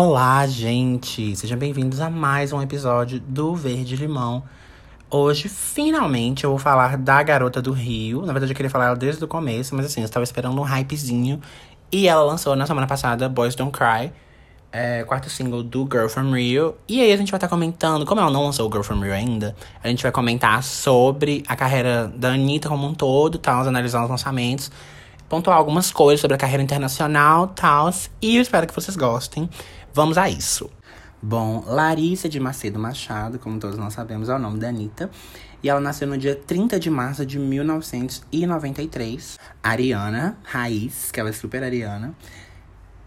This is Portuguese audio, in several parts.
Olá, gente! Sejam bem-vindos a mais um episódio do Verde Limão. Hoje, finalmente, eu vou falar da Garota do Rio. Na verdade, eu queria falar ela desde o começo, mas assim, eu estava esperando um hypezinho. E ela lançou na semana passada Boys Don't Cry, é, quarto single do Girl From Rio. E aí a gente vai estar tá comentando, como ela não lançou o Girl From Rio ainda, a gente vai comentar sobre a carreira da Anitta como um todo, tal, analisar os lançamentos pontuar algumas coisas sobre a carreira internacional, tal, e eu espero que vocês gostem. Vamos a isso. Bom, Larissa de Macedo Machado, como todos nós sabemos, é o nome da Anitta. E ela nasceu no dia 30 de março de 1993. Ariana, raiz, que ela é super ariana.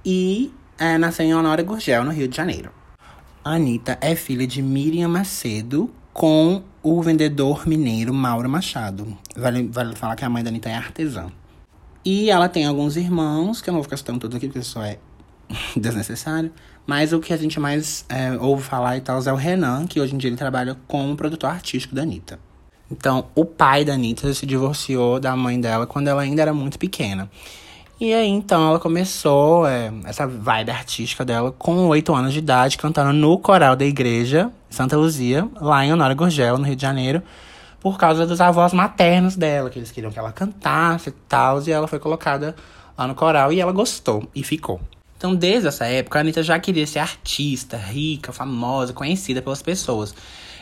E é, nasceu em Honório Gurgel, no Rio de Janeiro. Anitta é filha de Miriam Macedo com o vendedor mineiro Mauro Machado. Vale, vale falar que a mãe da Anitta é artesã. E ela tem alguns irmãos, que eu não vou ficar citando todos aqui, porque isso é desnecessário. Mas o que a gente mais é, ouve falar e tal é o Renan, que hoje em dia ele trabalha como produtor artístico da Anitta. Então, o pai da Anitta se divorciou da mãe dela quando ela ainda era muito pequena. E aí, então, ela começou é, essa vibe artística dela com oito anos de idade, cantando no coral da igreja Santa Luzia, lá em Honório Gurgel, no Rio de Janeiro, por causa dos avós maternos dela, que eles queriam que ela cantasse e tal, e ela foi colocada lá no coral e ela gostou e ficou. Então, desde essa época, a Anitta já queria ser artista, rica, famosa, conhecida pelas pessoas.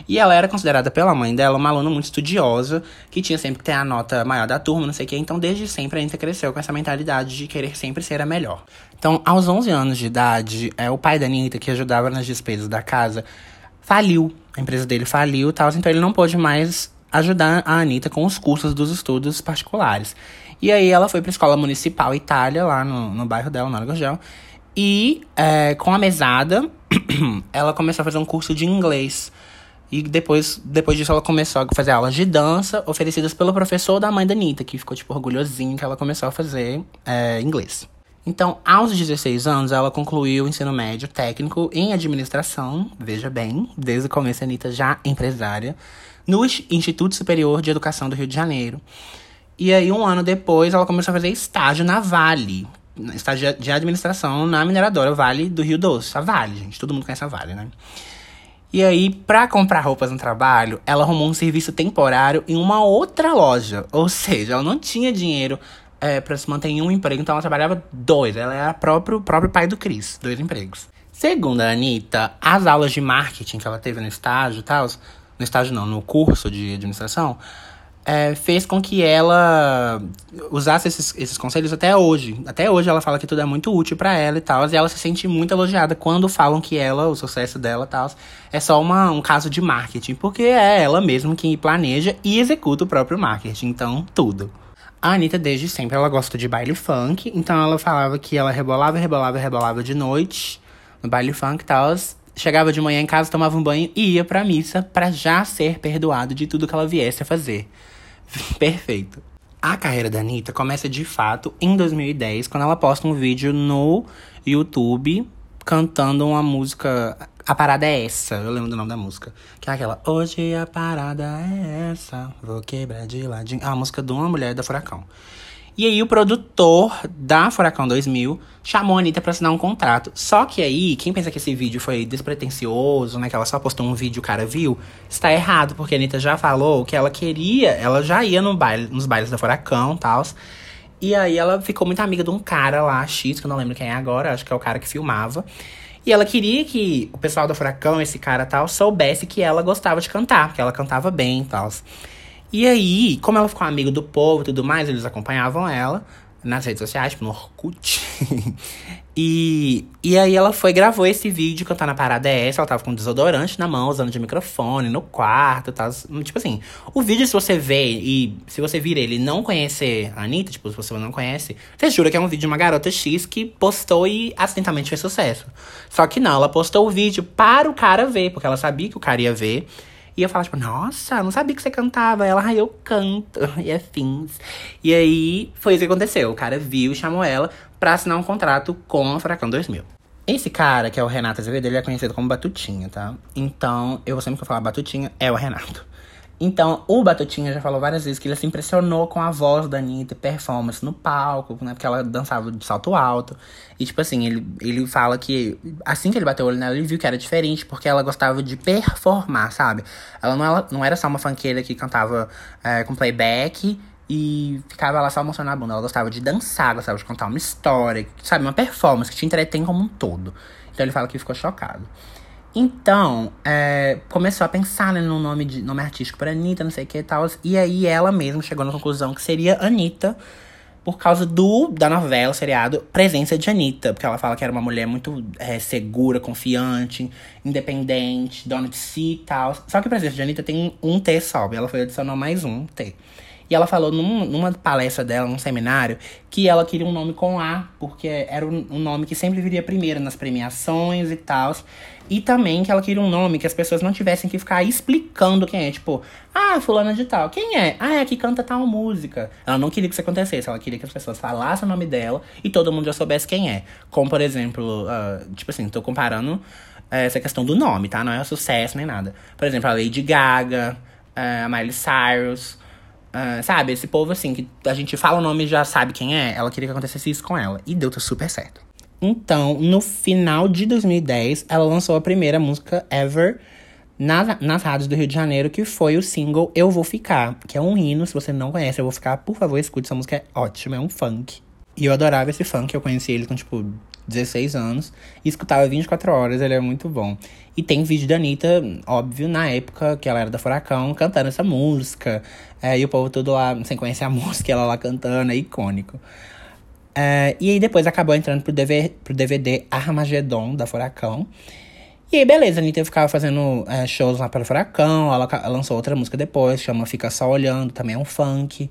E ela era considerada pela mãe dela uma aluna muito estudiosa, que tinha sempre que ter a nota maior da turma, não sei o quê. Então, desde sempre, a Anitta cresceu com essa mentalidade de querer sempre ser a melhor. Então, aos 11 anos de idade, é, o pai da Anitta, que ajudava nas despesas da casa, faliu. A empresa dele faliu e tal, então ele não pôde mais ajudar a Anitta com os cursos dos estudos particulares. E aí ela foi para a escola municipal Itália, lá no, no bairro dela, no Gurgel. E é, com a mesada, ela começou a fazer um curso de inglês. E depois, depois disso, ela começou a fazer aulas de dança oferecidas pelo professor da mãe da Anitta, que ficou, tipo, orgulhosinho que ela começou a fazer é, inglês. Então, aos 16 anos, ela concluiu o ensino médio técnico em administração, veja bem, desde o começo a Anitta já empresária, no Instituto Superior de Educação do Rio de Janeiro. E aí, um ano depois, ela começou a fazer estágio na Vale, estágio de administração na mineradora Vale do Rio Doce. A Vale, gente. Todo mundo conhece a Vale, né? E aí, pra comprar roupas no trabalho, ela arrumou um serviço temporário em uma outra loja. Ou seja, ela não tinha dinheiro é, para se manter em um emprego, então ela trabalhava dois. Ela era próprio próprio pai do Cris, dois empregos. Segundo a Anitta, as aulas de marketing que ela teve no estágio e tal, no estágio não, no curso de administração, é, fez com que ela usasse esses, esses conselhos até hoje. Até hoje ela fala que tudo é muito útil para ela e tal. E ela se sente muito elogiada quando falam que ela, o sucesso dela tal, é só uma, um caso de marketing. Porque é ela mesma que planeja e executa o próprio marketing. Então, tudo. A Anitta, desde sempre, ela gosta de baile funk. Então, ela falava que ela rebolava, rebolava, rebolava de noite no baile funk e tal. Chegava de manhã em casa, tomava um banho e ia pra missa para já ser perdoado de tudo que ela viesse a fazer. Perfeito. A carreira da Anitta começa de fato em 2010, quando ela posta um vídeo no YouTube cantando uma música. A parada é essa, eu lembro do nome da música. Que é aquela. Hoje a parada é essa, vou quebrar de ladinho. A música de uma mulher da Furacão. E aí o produtor da Furacão 2000 chamou a Anitta pra assinar um contrato. Só que aí, quem pensa que esse vídeo foi despretensioso, né? Que ela só postou um vídeo o cara viu, está errado, porque a Anitta já falou que ela queria, ela já ia no baile, nos bailes da Furacão e tal. E aí ela ficou muito amiga de um cara lá, X, que eu não lembro quem é agora, acho que é o cara que filmava. E ela queria que o pessoal da Furacão, esse cara tal, soubesse que ela gostava de cantar, que ela cantava bem e tal. E aí, como ela ficou amiga do povo e tudo mais, eles acompanhavam ela nas redes sociais, tipo no Orkut. e, e aí ela foi gravou esse vídeo cantando a parada é essa. Ela tava com desodorante na mão, usando de microfone, no quarto tal. Tipo assim, o vídeo, se você vê e se você vir ele não conhecer a Anitta, tipo, se você não conhece, você jura que é um vídeo de uma garota X que postou e acidentalmente fez sucesso. Só que não, ela postou o vídeo para o cara ver, porque ela sabia que o cara ia ver. E eu falava, tipo, nossa, não sabia que você cantava. Ela, ah, eu canto. E afins. E aí, foi isso que aconteceu. O cara viu chamou ela pra assinar um contrato com a Furacão 2000. Esse cara, que é o Renato Azevedo, ele é conhecido como Batutinha, tá? Então, eu sempre que eu falar Batutinha, é o Renato. Então, o Batutinha já falou várias vezes que ele se impressionou com a voz da Anitta e performance no palco, né? Porque ela dançava de salto alto. E, tipo assim, ele, ele fala que assim que ele bateu o olho nela, ele viu que era diferente, porque ela gostava de performar, sabe? Ela não, ela, não era só uma fanqueira que cantava é, com playback e ficava lá só mostrando a bunda. Ela gostava de dançar, gostava de contar uma história, sabe? Uma performance que te entretém como um todo. Então ele fala que ficou chocado. Então, é, começou a pensar né, no nome, de, nome artístico para Anitta, não sei o que e tal. E aí ela mesma chegou na conclusão que seria Anitta por causa do da novela, seriado, Presença de Anitta. Porque ela fala que era uma mulher muito é, segura, confiante, independente, dona de si e tal. Só que Presença de Anitta tem um T só, ela foi adicionar mais um T. E ela falou num, numa palestra dela, num seminário, que ela queria um nome com A, porque era um, um nome que sempre viria primeiro nas premiações e tal. E também que ela queria um nome que as pessoas não tivessem que ficar explicando quem é. Tipo, ah, fulana de tal. Quem é? Ah, é que canta tal música. Ela não queria que isso acontecesse. Ela queria que as pessoas falassem o nome dela e todo mundo já soubesse quem é. Como, por exemplo, uh, tipo assim, tô comparando uh, essa questão do nome, tá? Não é sucesso nem nada. Por exemplo, a Lady Gaga, uh, a Miley Cyrus. Uh, sabe, esse povo assim, que a gente fala o nome e já sabe quem é, ela queria que acontecesse isso com ela. E deu super certo. Então, no final de 2010, ela lançou a primeira música ever nas, nas rádios do Rio de Janeiro, que foi o single Eu Vou Ficar, que é um hino. Se você não conhece Eu Vou Ficar, por favor, escute. Essa música é ótima, é um funk. E eu adorava esse funk, eu conheci ele com, tipo, 16 anos. E escutava 24 horas, ele é muito bom. E tem vídeo da Anitta, óbvio, na época que ela era da Furacão, cantando essa música. É, e o povo todo lá, sem conhecer a música, ela lá cantando, é icônico. É, e aí depois acabou entrando pro DVD, pro DVD da Furacão. E aí, beleza, a Anitta ficava fazendo é, shows lá para Furacão. Ela, ela, lançou outra música depois, chama Fica Só Olhando, também é um funk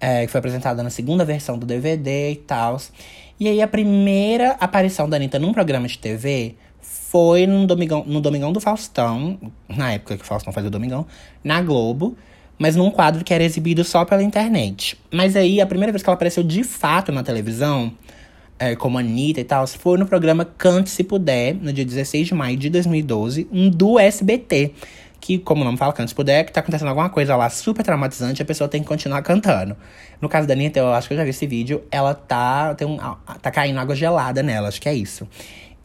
é, que foi apresentada na segunda versão do DVD e tal. E aí a primeira aparição da Anitta num programa de TV foi no Domingão, no Domingão do Faustão, na época que o Faustão fazia o Domingão, na Globo, mas num quadro que era exibido só pela internet. Mas aí a primeira vez que ela apareceu de fato na televisão, é, como Anitta e tal, foi no programa Cante Se Puder, no dia 16 de maio de 2012, do SBT que, como o nome fala, canta se puder, que tá acontecendo alguma coisa lá super traumatizante, a pessoa tem que continuar cantando. No caso da Anitta, eu acho que eu já vi esse vídeo, ela tá, tem um, tá caindo água gelada nela, acho que é isso.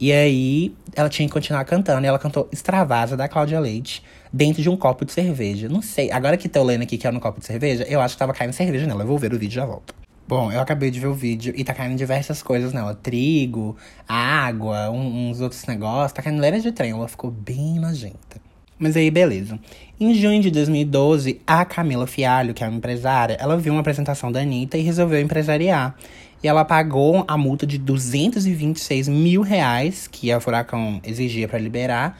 E aí, ela tinha que continuar cantando, e ela cantou Extravasa, da Cláudia Leite, dentro de um copo de cerveja. Não sei, agora que tô lendo aqui que é no copo de cerveja, eu acho que tava caindo cerveja nela. Eu vou ver o vídeo e já volto. Bom, eu acabei de ver o vídeo e tá caindo diversas coisas nela. Trigo, água, um, uns outros negócios. Tá caindo leira de trem. Ela ficou bem nojenta. Mas aí, beleza. Em junho de 2012, a Camila Fialho, que é uma empresária, ela viu uma apresentação da Anitta e resolveu empresariar. E ela pagou a multa de 226 mil reais, que a Furacão exigia para liberar,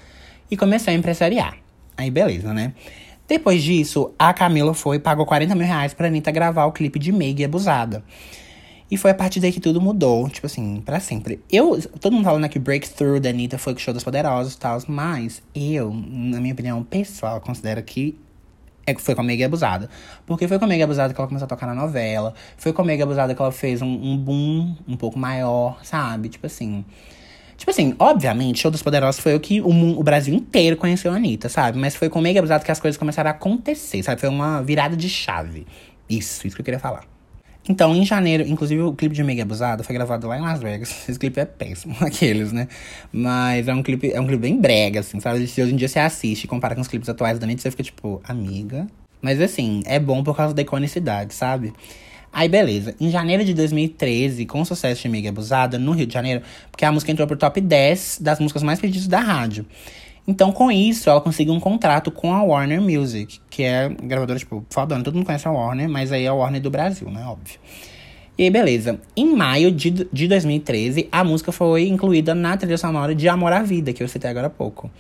e começou a empresariar. Aí, beleza, né? Depois disso, a Camila foi e pagou 40 mil reais pra Anitta gravar o clipe de Meg Abusada. E foi a partir daí que tudo mudou, tipo assim, para sempre. Eu, todo mundo falando que Breakthrough da Anitta foi o show das poderosas e tal, mas eu, na minha opinião pessoal, considero que é, foi com a Mega Abusada. Porque foi com a Mega Abusada que ela começou a tocar na novela. Foi com a Mega Abusada que ela fez um, um boom um pouco maior, sabe? Tipo assim. Tipo assim, obviamente, Show dos Poderosos foi o que o, o Brasil inteiro conheceu a Anitta, sabe? Mas foi com Mega Abusada que as coisas começaram a acontecer, sabe? Foi uma virada de chave. Isso, isso que eu queria falar. Então, em janeiro, inclusive o clipe de Mega Abusada foi gravado lá em Las Vegas. Esse clipe é péssimo, aqueles, né? Mas é um clipe, é um clipe bem brega, assim, sabe? Se hoje em dia você assiste e compara com os clipes atuais da Anitta, você fica tipo, amiga. Mas assim, é bom por causa da iconicidade, sabe? Aí, beleza. Em janeiro de 2013, com o sucesso de Mega Abusada, no Rio de Janeiro, porque a música entrou pro top 10 das músicas mais pedidas da rádio. Então, com isso, ela conseguiu um contrato com a Warner Music, que é gravadora, tipo, fodona. Todo mundo conhece a Warner, mas aí é a Warner do Brasil, né? Óbvio. E aí, beleza. Em maio de, de 2013, a música foi incluída na trilha sonora de Amor à Vida, que eu citei agora há pouco.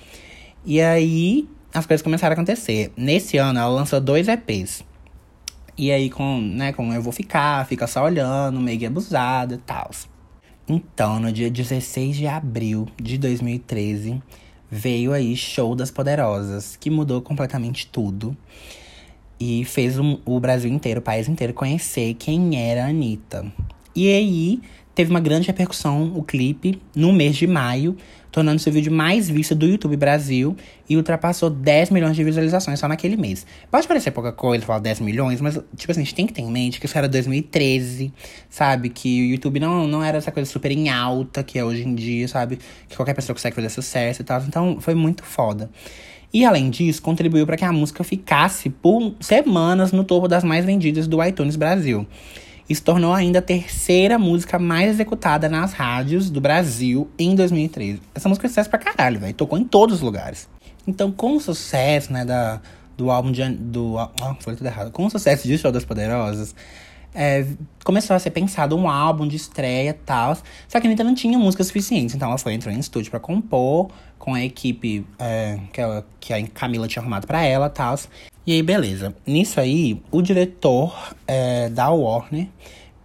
E aí, as coisas começaram a acontecer. Nesse ano, ela lançou dois EPs. E aí, com, né, com Eu Vou Ficar, Fica Só Olhando, Meio Abusado e tal. Então, no dia 16 de abril de 2013 veio aí Show das Poderosas, que mudou completamente tudo. E fez um, o Brasil inteiro, o país inteiro, conhecer quem era a Anitta. E aí, teve uma grande repercussão o clipe no mês de maio, tornando-se o vídeo mais visto do YouTube Brasil e ultrapassou 10 milhões de visualizações só naquele mês. Pode parecer pouca coisa falar 10 milhões, mas, tipo assim, a gente tem que ter em mente que isso era 2013, sabe? Que o YouTube não, não era essa coisa super em alta que é hoje em dia, sabe? Que qualquer pessoa consegue fazer sucesso e tal. Então, foi muito foda. E além disso, contribuiu para que a música ficasse por semanas no topo das mais vendidas do iTunes Brasil e se tornou ainda a terceira música mais executada nas rádios do Brasil em 2013. Essa música é sucesso pra caralho, velho. Tocou em todos os lugares. Então, com o sucesso, né, da, do álbum de. Do, oh, foi tudo errado. Com o sucesso de Show das Poderosas, é, começou a ser pensado um álbum de estreia e tal. Só que a Anitta não tinha música suficiente. Então ela foi, entrou em estúdio para compor com a equipe é, que, ela, que a Camila tinha arrumado para ela e tal. E aí, beleza. Nisso aí, o diretor é, da Warner,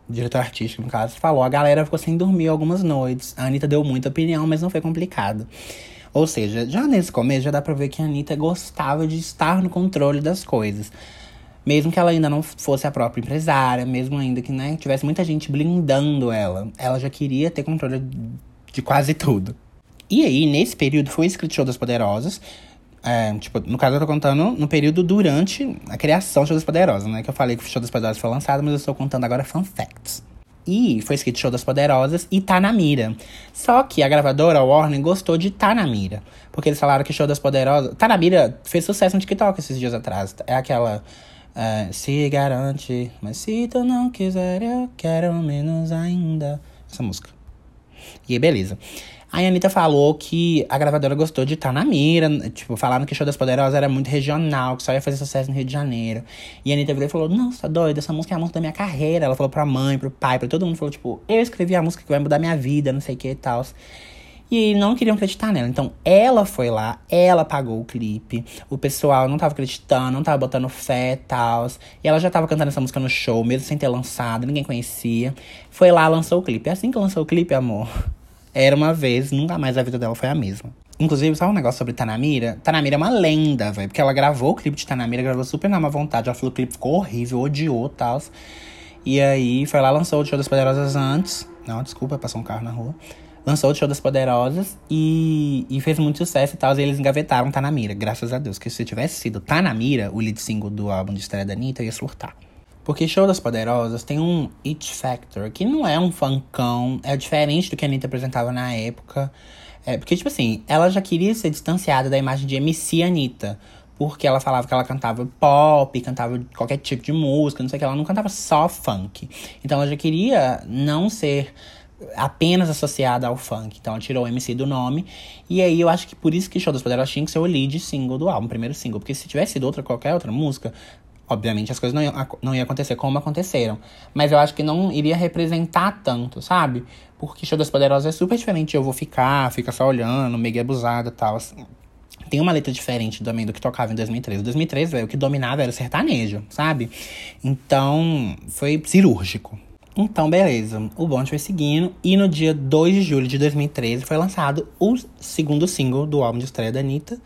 diretor artístico, no caso, falou: a galera ficou sem dormir algumas noites. A Anitta deu muita opinião, mas não foi complicado. Ou seja, já nesse começo já dá pra ver que a Anitta gostava de estar no controle das coisas. Mesmo que ela ainda não fosse a própria empresária, mesmo ainda que né, tivesse muita gente blindando ela, ela já queria ter controle de quase tudo. E aí, nesse período, foi escrito Show das Poderosas, é, tipo, no caso eu tô contando no período durante a criação do Show das Poderosas, né? Que eu falei que o Show das Poderosas foi lançado, mas eu estou contando agora fun facts. E foi escrito Show das Poderosas e tá na mira. Só que a gravadora, Warner, gostou de tá na mira. Porque eles falaram que Show das Poderosas. Tá na mira fez sucesso no TikTok esses dias atrás. É aquela. Uh, se garante, mas se tu não quiser, eu quero menos ainda. Essa música. E aí, beleza. Aí a Anitta falou que a gravadora gostou de estar na mira. Tipo, falaram que o Show das Poderosas era muito regional, que só ia fazer sucesso no Rio de Janeiro. E a Anitta virou e falou: Não, tá doida? Essa música é a música da minha carreira. Ela falou pra mãe, pro pai, pra todo mundo. Falou, tipo, eu escrevi a música que vai mudar minha vida, não sei o que e tal. E não queriam acreditar nela. Então ela foi lá, ela pagou o clipe. O pessoal não tava acreditando, não tava botando fé e tal. E ela já tava cantando essa música no show, mesmo sem ter lançado, ninguém conhecia. Foi lá, lançou o clipe. É assim que lançou o clipe, amor. Era uma vez, nunca mais a vida dela foi a mesma. Inclusive, sabe um negócio sobre Tanamira? Tanamira é uma lenda, velho. Porque ela gravou o clipe de Tanamira, gravou super na má vontade. Ela falou que o clipe ficou horrível, odiou e tal. E aí, foi lá, lançou o Show das Poderosas antes. Não, desculpa, passou um carro na rua. Lançou o Show das Poderosas e, e fez muito sucesso e tal. E eles engavetaram Tanamira, graças a Deus. Que se tivesse sido Tanamira, o lead single do álbum de estreia da Anitta, ia surtar. Porque Show das Poderosas tem um It Factor, que não é um funkão, é diferente do que a Anitta apresentava na época. É, porque, tipo assim, ela já queria ser distanciada da imagem de MC Anitta. Porque ela falava que ela cantava pop, cantava qualquer tipo de música, não sei o que, ela não cantava só funk. Então ela já queria não ser apenas associada ao funk. Então ela tirou o MC do nome. E aí eu acho que por isso que Show das Poderosas tinha que ser o lead single do álbum, o primeiro single. Porque se tivesse sido outra, qualquer outra música, Obviamente as coisas não iam, não iam acontecer como aconteceram. Mas eu acho que não iria representar tanto, sabe? Porque Show das Poderosas é super diferente. Eu vou ficar, fica só olhando, meio abusada e tal. Assim. Tem uma letra diferente também do que tocava em 2013. Em 2013, véio, o que dominava era o sertanejo, sabe? Então, foi cirúrgico. Então, beleza. O bonde foi seguindo. E no dia 2 de julho de 2013 foi lançado o segundo single do álbum de estreia da Anitta.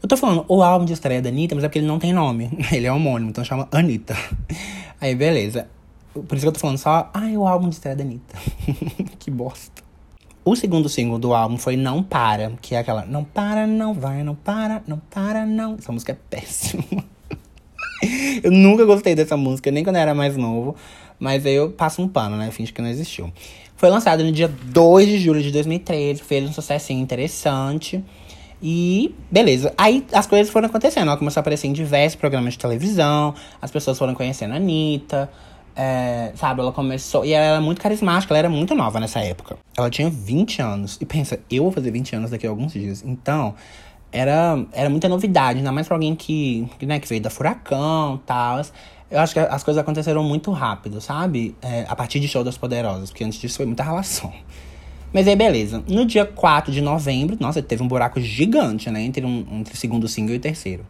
Eu tô falando o álbum de estreia da Anitta, mas é porque ele não tem nome. Ele é homônimo, então chama Anitta. Aí, beleza. Por isso que eu tô falando só, ai, o álbum de estreia da Anitta. que bosta. O segundo single do álbum foi Não Para, que é aquela Não para, não vai, não para, não para, não. Essa música é péssima. eu nunca gostei dessa música, nem quando eu era mais novo. Mas aí eu passo um pano, né? Finge que não existiu. Foi lançado no dia 2 de julho de 2013, fez um sucesso interessante. E beleza. Aí as coisas foram acontecendo. Ela começou a aparecer em diversos programas de televisão. As pessoas foram conhecendo a Anitta. É, sabe, ela começou. E ela era muito carismática, ela era muito nova nessa época. Ela tinha 20 anos. E pensa, eu vou fazer 20 anos daqui a alguns dias. Então, era, era muita novidade, ainda mais pra alguém que, né, que veio da Furacão e tal. Eu acho que as coisas aconteceram muito rápido, sabe? É, a partir de Show das Poderosas, porque antes disso foi muita relação. Mas aí, beleza. No dia 4 de novembro, nossa, teve um buraco gigante, né? Entre, um, entre o segundo single e o terceiro.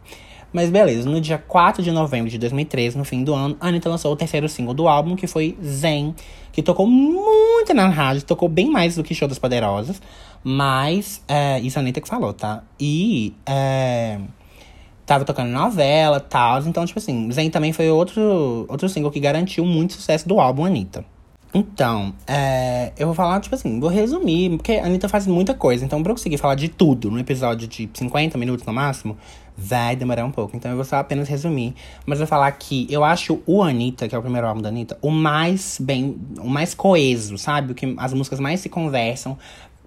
Mas beleza, no dia 4 de novembro de 2013, no fim do ano, a Anitta lançou o terceiro single do álbum, que foi Zen, que tocou muito na rádio, tocou bem mais do que Show das Poderosas. Mas, é, isso a Anitta que falou, tá? E, é, tava tocando novela e tal, então, tipo assim, Zen também foi outro, outro single que garantiu muito sucesso do álbum Anitta. Então, é, eu vou falar, tipo assim, vou resumir, porque a Anitta faz muita coisa. Então, pra eu conseguir falar de tudo no episódio de 50 minutos no máximo, vai demorar um pouco. Então, eu vou só apenas resumir. Mas vou falar que eu acho o Anitta, que é o primeiro álbum da Anitta, o mais bem, o mais coeso, sabe? O que as músicas mais se conversam.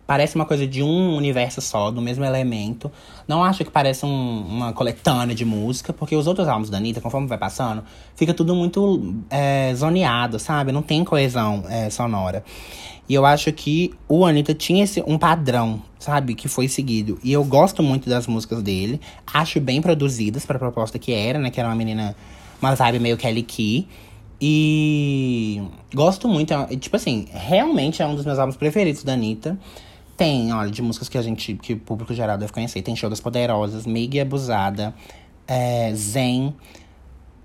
Parece uma coisa de um universo só, do mesmo elemento. Não acho que parece um, uma coletânea de música, porque os outros álbuns da Anitta, conforme vai passando, fica tudo muito é, zoneado, sabe? Não tem coesão é, sonora. E eu acho que o Anitta tinha esse, um padrão, sabe? Que foi seguido. E eu gosto muito das músicas dele. Acho bem produzidas para a proposta que era, né? Que era uma menina, uma vibe meio Kelly Key. E gosto muito. Tipo assim, realmente é um dos meus álbuns preferidos da Anitta. Tem, olha, de músicas que a gente, que o público geral deve conhecer. Tem Show das Poderosas, Meg Abusada, é, Zen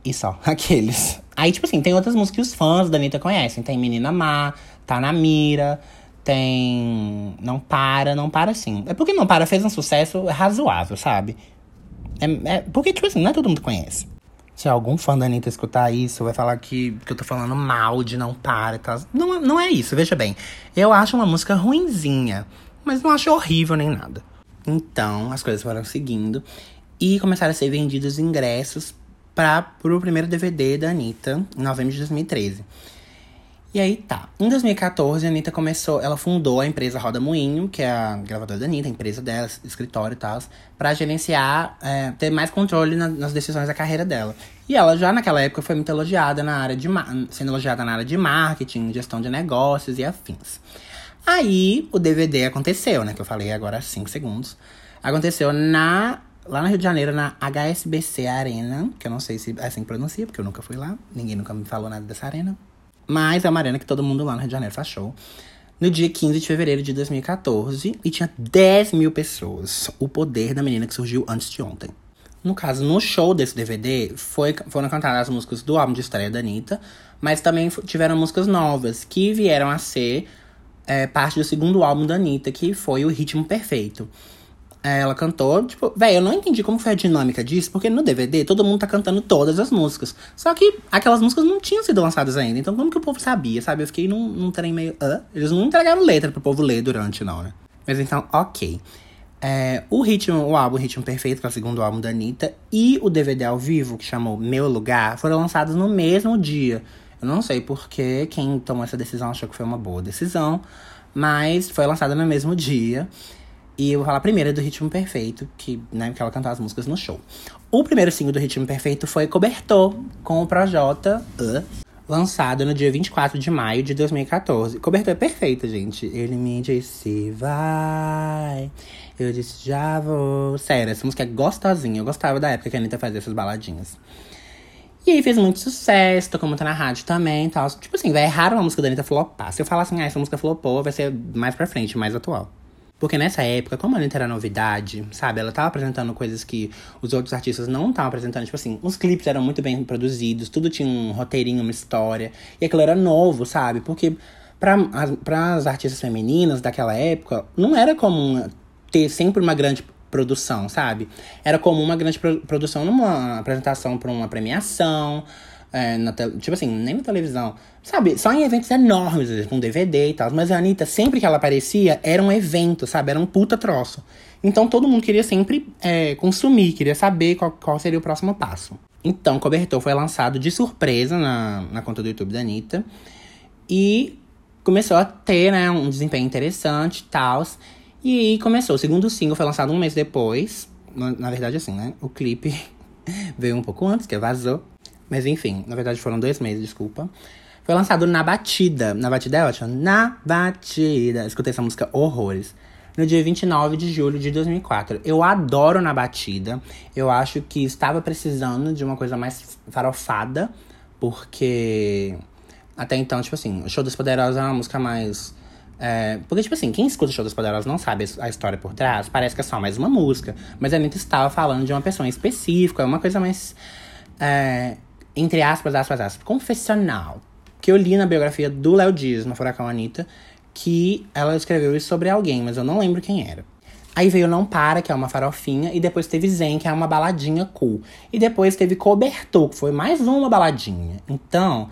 e só, aqueles. Aí, tipo assim, tem outras músicas que os fãs da Anitta conhecem. Tem Menina Má, Tá na Mira, tem Não Para, Não Para sim. É porque Não Para fez um sucesso razoável, sabe? É, é, porque, tipo assim, não é todo mundo conhece. Se algum fã da Anitta escutar isso, vai falar que, que eu tô falando mal de Não Para e tal. Não, não é isso, veja bem. Eu acho uma música ruinzinha, mas não acho horrível nem nada. Então, as coisas foram seguindo. E começaram a ser vendidos ingressos para pro primeiro DVD da Anitta, em novembro de 2013. E aí tá. Em 2014, a Anitta começou, ela fundou a empresa Roda Moinho, que é a gravadora da Anitta, a empresa dela, escritório e tal, pra gerenciar, é, ter mais controle na, nas decisões da carreira dela. E ela já naquela época foi muito elogiada na área de sendo elogiada na área de marketing, gestão de negócios e afins. Aí o DVD aconteceu, né? Que eu falei agora há 5 segundos. Aconteceu na lá no Rio de Janeiro, na HSBC Arena, que eu não sei se é assim que pronuncia, porque eu nunca fui lá, ninguém nunca me falou nada dessa arena. Mas é uma arena que todo mundo lá no Rio de Janeiro show. No dia 15 de fevereiro de 2014, e tinha 10 mil pessoas. O poder da menina que surgiu antes de ontem. No caso, no show desse DVD, foi, foram cantadas as músicas do álbum de estreia da Anitta, mas também tiveram músicas novas, que vieram a ser é, parte do segundo álbum da Anitta, que foi o Ritmo Perfeito. É, ela cantou, tipo, velho, eu não entendi como foi a dinâmica disso, porque no DVD todo mundo tá cantando todas as músicas. Só que aquelas músicas não tinham sido lançadas ainda, então como que o povo sabia, sabe? Eu fiquei num, num trem meio. Eles não entregaram letra pro povo ler durante, não, né? Mas então, ok. É, o ritmo, o álbum Ritmo Perfeito, que é o segundo álbum da Anitta, e o DVD ao vivo, que chamou Meu Lugar, foram lançados no mesmo dia. Eu não sei porque quem tomou essa decisão achou que foi uma boa decisão, mas foi lançado no mesmo dia. E eu vou falar primeiro do Ritmo Perfeito, que, né, que ela cantou as músicas no show. O primeiro single do Ritmo Perfeito foi Cobertor, com o Projota, uh, lançado no dia 24 de maio de 2014. Cobertor é perfeito, gente. Ele me disse, vai. Eu disse, já vou. Sério, essa música é gostosinha. Eu gostava da época que a Anitta fazia essas baladinhas. E aí fez muito sucesso, tocou muito na rádio também tal. Tipo assim, vai errar uma música da Anitta flopar. Se eu falar assim, ah, essa música flopou, vai ser mais pra frente, mais atual. Porque nessa época, como a Anitta era novidade, sabe? Ela tava apresentando coisas que os outros artistas não estavam apresentando. Tipo assim, os clipes eram muito bem produzidos, tudo tinha um roteirinho, uma história. E aquilo era novo, sabe? Porque para as artistas femininas daquela época, não era comum ter sempre uma grande produção, sabe? Era comum uma grande pro produção numa apresentação para uma premiação, é, na tipo assim, nem na televisão. Sabe, só em eventos enormes, com DVD e tal. Mas a Anitta, sempre que ela aparecia, era um evento, sabe? Era um puta troço. Então todo mundo queria sempre é, consumir, queria saber qual, qual seria o próximo passo. Então, Cobertor foi lançado de surpresa na, na conta do YouTube da Anitta. E começou a ter, né, um desempenho interessante e tal. E aí começou. O segundo single foi lançado um mês depois. Na, na verdade, assim, né? O clipe veio um pouco antes, que vazou. Mas enfim, na verdade foram dois meses, desculpa. Foi lançado na Batida. Na Batida é ótimo. Na Batida. Escutei essa música horrores. No dia 29 de julho de 2004. Eu adoro Na Batida. Eu acho que estava precisando de uma coisa mais farofada. Porque até então, tipo assim, o Show das Poderosas é uma música mais. É, porque, tipo assim, quem escuta o Show das Poderosas não sabe a história por trás, parece que é só mais uma música. Mas a Anitta estava falando de uma pessoa específica, é uma coisa mais. É, entre aspas, aspas, aspas, confessional. Que eu li na biografia do Léo Dias, no Furacão Anitta, que ela escreveu isso sobre alguém, mas eu não lembro quem era. Aí veio Não Para, que é uma farofinha, e depois teve Zen, que é uma baladinha cool. E depois teve Cobertor, que foi mais uma baladinha. Então,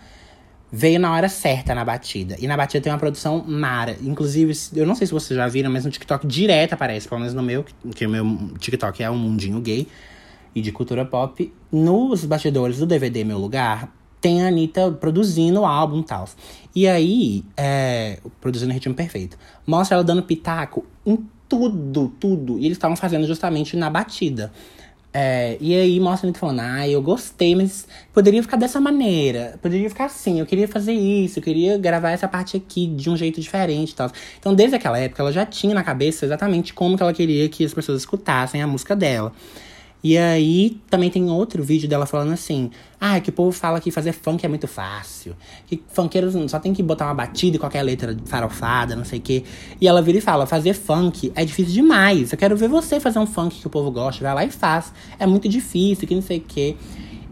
veio na hora certa na batida. E na batida tem uma produção mara. Inclusive, eu não sei se vocês já viram, mas no TikTok direto aparece, pelo menos no meu, que o meu TikTok é um mundinho gay e de cultura pop. Nos bastidores do DVD Meu Lugar, tem a Anitta produzindo o álbum e tal. E aí, é, produzindo ritmo perfeito. Mostra ela dando pitaco em tudo, tudo. E eles estavam fazendo justamente na batida. É, e aí mostra ele falando, ah, eu gostei, mas poderia ficar dessa maneira, poderia ficar assim, eu queria fazer isso, eu queria gravar essa parte aqui de um jeito diferente e tal. Então, desde aquela época, ela já tinha na cabeça exatamente como que ela queria que as pessoas escutassem a música dela. E aí também tem outro vídeo dela falando assim: ah, que o povo fala que fazer funk é muito fácil. Que funkeiros só tem que botar uma batida e qualquer letra farofada, não sei o quê. E ela vira e fala: fazer funk é difícil demais. Eu quero ver você fazer um funk que o povo gosta. Vai lá e faz. É muito difícil, que não sei o quê.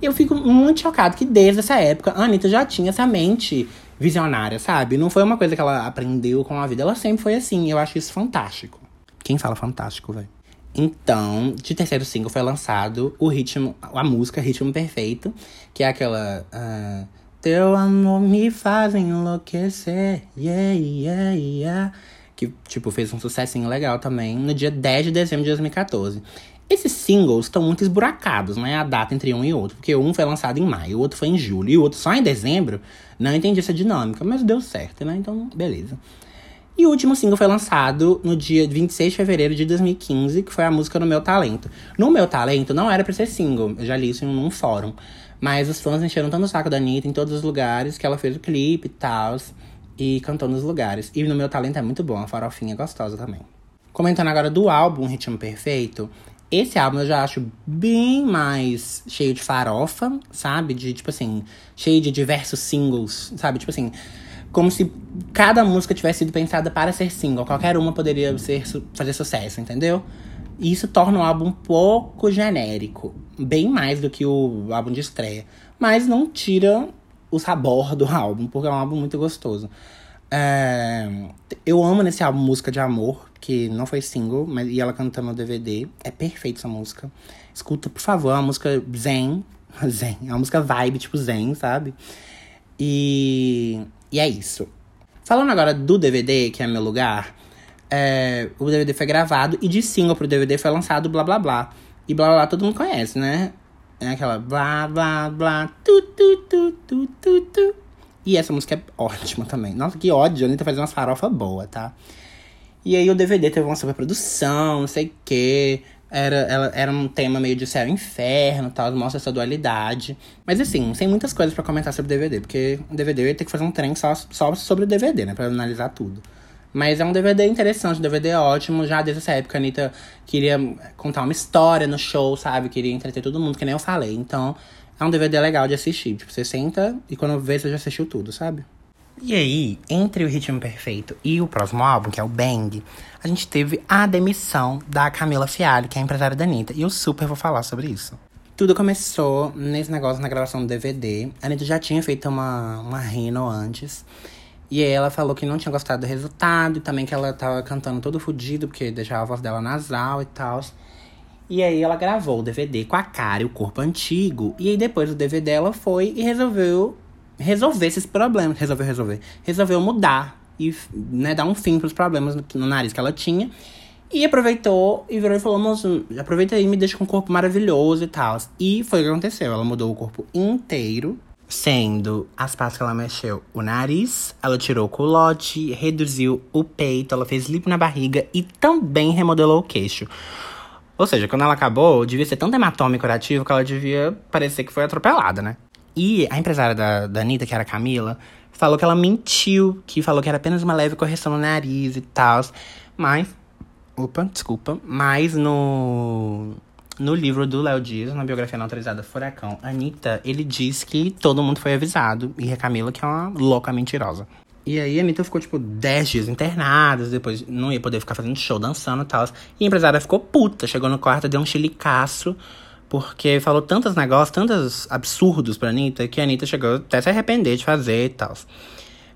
E eu fico muito chocado que desde essa época a Anitta já tinha essa mente visionária, sabe? Não foi uma coisa que ela aprendeu com a vida. Ela sempre foi assim. Eu acho isso fantástico. Quem fala fantástico, velho? Então, de terceiro single foi lançado o ritmo, a música Ritmo Perfeito, que é aquela. Uh, Teu amor me faz enlouquecer, yeah, yeah, yeah. Que, tipo, fez um sucessinho legal também no dia 10 de dezembro de 2014. Esses singles estão muito esburacados, né? A data entre um e outro. Porque um foi lançado em maio, o outro foi em julho e o outro só em dezembro. Não entendi essa dinâmica, mas deu certo, né? Então, beleza. E o último single foi lançado no dia 26 de fevereiro de 2015, que foi a música No Meu Talento. No Meu Talento não era pra ser single, eu já li isso em um fórum. Mas os fãs encheram tanto o saco da Anitta em todos os lugares que ela fez o clipe e tal. E cantou nos lugares. E No Meu Talento é muito bom, a farofinha é gostosa também. Comentando agora do álbum Ritmo Perfeito, esse álbum eu já acho bem mais cheio de farofa, sabe? De, tipo assim, cheio de diversos singles, sabe? Tipo assim, como se cada música tivesse sido pensada para ser single. Qualquer uma poderia ser, fazer sucesso, entendeu? E isso torna o álbum um pouco genérico. Bem mais do que o álbum de estreia. Mas não tira o sabor do álbum, porque é um álbum muito gostoso. É, eu amo nesse álbum Música de Amor, que não foi single, mas e ela cantando no DVD. É perfeita essa música. Escuta, por favor, é uma música zen. Zen. É uma música vibe, tipo zen, sabe? E e é isso. Falando agora do DVD, que é meu lugar, é, o DVD foi gravado e de single pro DVD foi lançado Blá Blá Blá. E Blá Blá Blá todo mundo conhece, né? É aquela blá blá blá tu tu tu tu tu tu. E essa música é ótima também. Nossa, que ódio, a Anitta faz uma farofa boa, tá? E aí o DVD teve uma superprodução, não sei o quê. Era, ela, era um tema meio de céu e inferno tal, mostra essa dualidade. Mas assim, sem muitas coisas para comentar sobre o DVD, porque o DVD eu ia ter que fazer um trem só, só sobre o DVD, né? Pra analisar tudo. Mas é um DVD interessante, um DVD ótimo. Já desde essa época a Anitta queria contar uma história no show, sabe? Queria entreter todo mundo, que nem eu falei. Então, é um DVD legal de assistir. Tipo, você senta e quando vê, você já assistiu tudo, sabe? E aí, entre o Ritmo Perfeito e o próximo álbum, que é o Bang, a gente teve a demissão da Camila Fialho, que é a empresária da Anitta. E eu super vou falar sobre isso. Tudo começou nesse negócio na gravação do DVD. A Anitta já tinha feito uma, uma rino antes. E ela falou que não tinha gostado do resultado. E também que ela tava cantando todo fodido, porque deixava a voz dela nasal e tal. E aí ela gravou o DVD com a cara e o corpo antigo. E aí depois o DVD ela foi e resolveu resolver esses problemas. Resolveu, resolver. Resolveu mudar e né, dar um fim pros problemas no, nariz que ela tinha. E aproveitou e virou e falou: moço, aproveita aí e me deixa com um corpo maravilhoso e tal. E foi o que aconteceu. Ela mudou o corpo inteiro. Sendo as partes que ela mexeu o nariz, ela tirou o culote, reduziu o peito, ela fez lipo na barriga e também remodelou o queixo. Ou seja, quando ela acabou, devia ser tão hematoma e curativo que ela devia parecer que foi atropelada, né? E a empresária da, da Anitta, que era a Camila, falou que ela mentiu, que falou que era apenas uma leve correção no nariz e tal. Mas. Opa, desculpa. Mas no. No livro do Léo Dias, na biografia não autorizada Furacão, Anitta, ele diz que todo mundo foi avisado. E a Camila, que é uma louca mentirosa. E aí a Anitta ficou, tipo, 10 dias internada, depois não ia poder ficar fazendo show, dançando e tal. E a empresária ficou puta, chegou no quarto, deu um chilicaço porque falou tantos negócios, tantos absurdos pra Anitta, que a Anitta chegou até se arrepender de fazer e tal.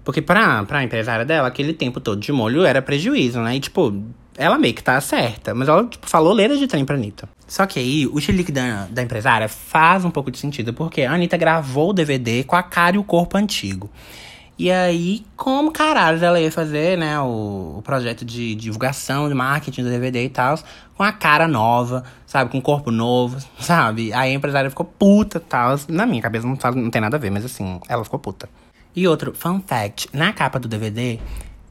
Porque pra, pra empresária dela, aquele tempo todo de molho era prejuízo, né? E, tipo, ela meio que tá certa, mas ela, tipo, falou leira de trem pra Anitta. Só que aí, o chilique da, da empresária faz um pouco de sentido, porque a Anitta gravou o DVD com a cara e o corpo antigo. E aí, como caralho ela ia fazer, né, o, o projeto de divulgação, de marketing do DVD e tal, com a cara nova, sabe, com o corpo novo, sabe? Aí a empresária ficou puta e tal. Na minha cabeça não, não tem nada a ver, mas assim, ela ficou puta. E outro, fun fact, na capa do DVD,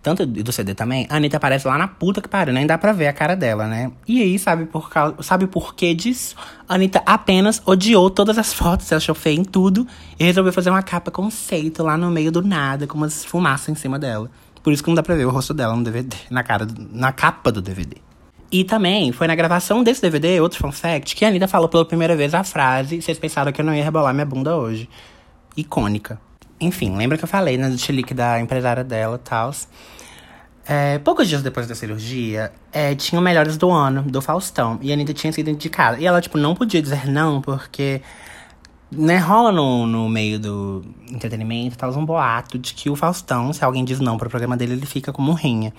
tanto do CD também, a Anitta aparece lá na puta que pariu, nem dá pra ver a cara dela, né? E aí, sabe por, causa, sabe por que disso? A Anitta apenas odiou todas as fotos, ela achou feia em tudo, e resolveu fazer uma capa conceito lá no meio do nada, com umas fumaças em cima dela. Por isso que não dá pra ver o rosto dela no DVD, na, cara, na capa do DVD. E também foi na gravação desse DVD, outro fun fact, que a Anitta falou pela primeira vez a frase: Vocês pensaram que eu não ia rebolar minha bunda hoje. Icônica. Enfim, lembra que eu falei, né, do chilique da empresária dela e tal. É, poucos dias depois da cirurgia, é, tinha o Melhores do Ano, do Faustão. E a Anitta tinha sido indicada. E ela, tipo, não podia dizer não, porque... Né, rola no, no meio do entretenimento tal, um boato de que o Faustão, se alguém diz não pro programa dele, ele fica como rinha.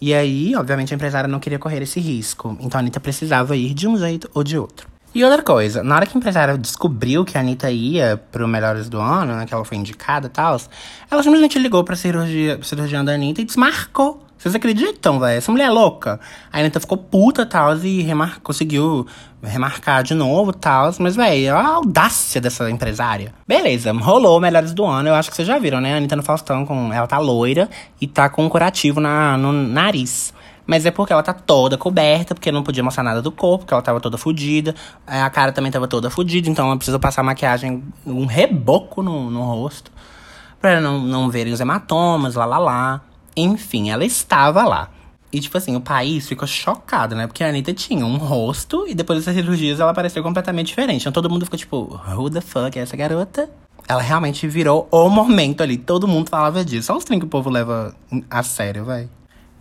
E aí, obviamente, a empresária não queria correr esse risco. Então a Anitta precisava ir de um jeito ou de outro. E outra coisa, na hora que a empresária descobriu que a Anitta ia pro Melhores do Ano, né, que ela foi indicada e tal, ela simplesmente ligou pra cirurgia, pra cirurgião da Anitta e desmarcou. Vocês acreditam, velho? Essa mulher é louca. A Anitta ficou puta e tal, e remar conseguiu remarcar de novo e tal. Mas, velho, a audácia dessa empresária. Beleza, rolou Melhores do Ano. Eu acho que vocês já viram, né? A Anitta no Faustão, com, ela tá loira e tá com um curativo na, no nariz. Mas é porque ela tá toda coberta, porque não podia mostrar nada do corpo, porque ela tava toda fodida. É, a cara também tava toda fodida, então ela precisa passar maquiagem, um reboco no, no rosto. Pra não, não verem os hematomas, lá lá lá. Enfim, ela estava lá. E, tipo assim, o país ficou chocado, né? Porque a Anitta tinha um rosto e depois dessas cirurgias ela apareceu completamente diferente. Então todo mundo ficou tipo, who the fuck é essa garota? Ela realmente virou o momento ali. Todo mundo falava disso. Só os trem que o povo leva a sério, vai.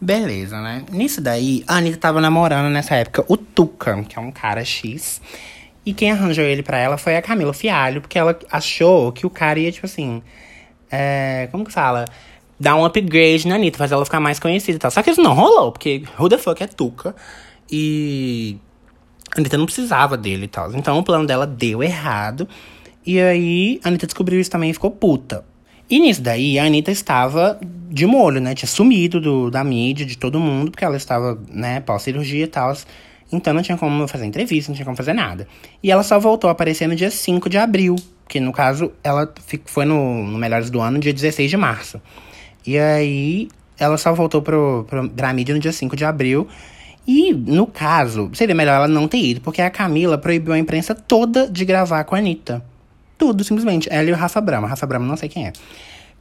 Beleza, né? Nisso daí, a Anitta tava namorando nessa época o Tuca, que é um cara X. E quem arranjou ele pra ela foi a Camila Fialho, porque ela achou que o cara ia, tipo assim. É, como que fala? Dar um upgrade na Anitta, fazer ela ficar mais conhecida e tal. Só que isso não rolou, porque who the fuck é Tuca? E. A Anitta não precisava dele e tal. Então o plano dela deu errado. E aí a Anitta descobriu isso também e ficou puta. E nisso daí, a Anitta estava de molho, né? Tinha sumido do, da mídia, de todo mundo, porque ela estava, né, pós-cirurgia e tal. Então não tinha como fazer entrevista, não tinha como fazer nada. E ela só voltou a aparecer no dia 5 de abril, que no caso ela foi no, no Melhores do Ano, dia 16 de março. E aí ela só voltou pro, pro, pra mídia no dia 5 de abril. E, no caso, seria melhor ela não ter ido, porque a Camila proibiu a imprensa toda de gravar com a Anitta. Tudo, simplesmente. Ela e o Rafa Brama. Rafa Brama não sei quem é.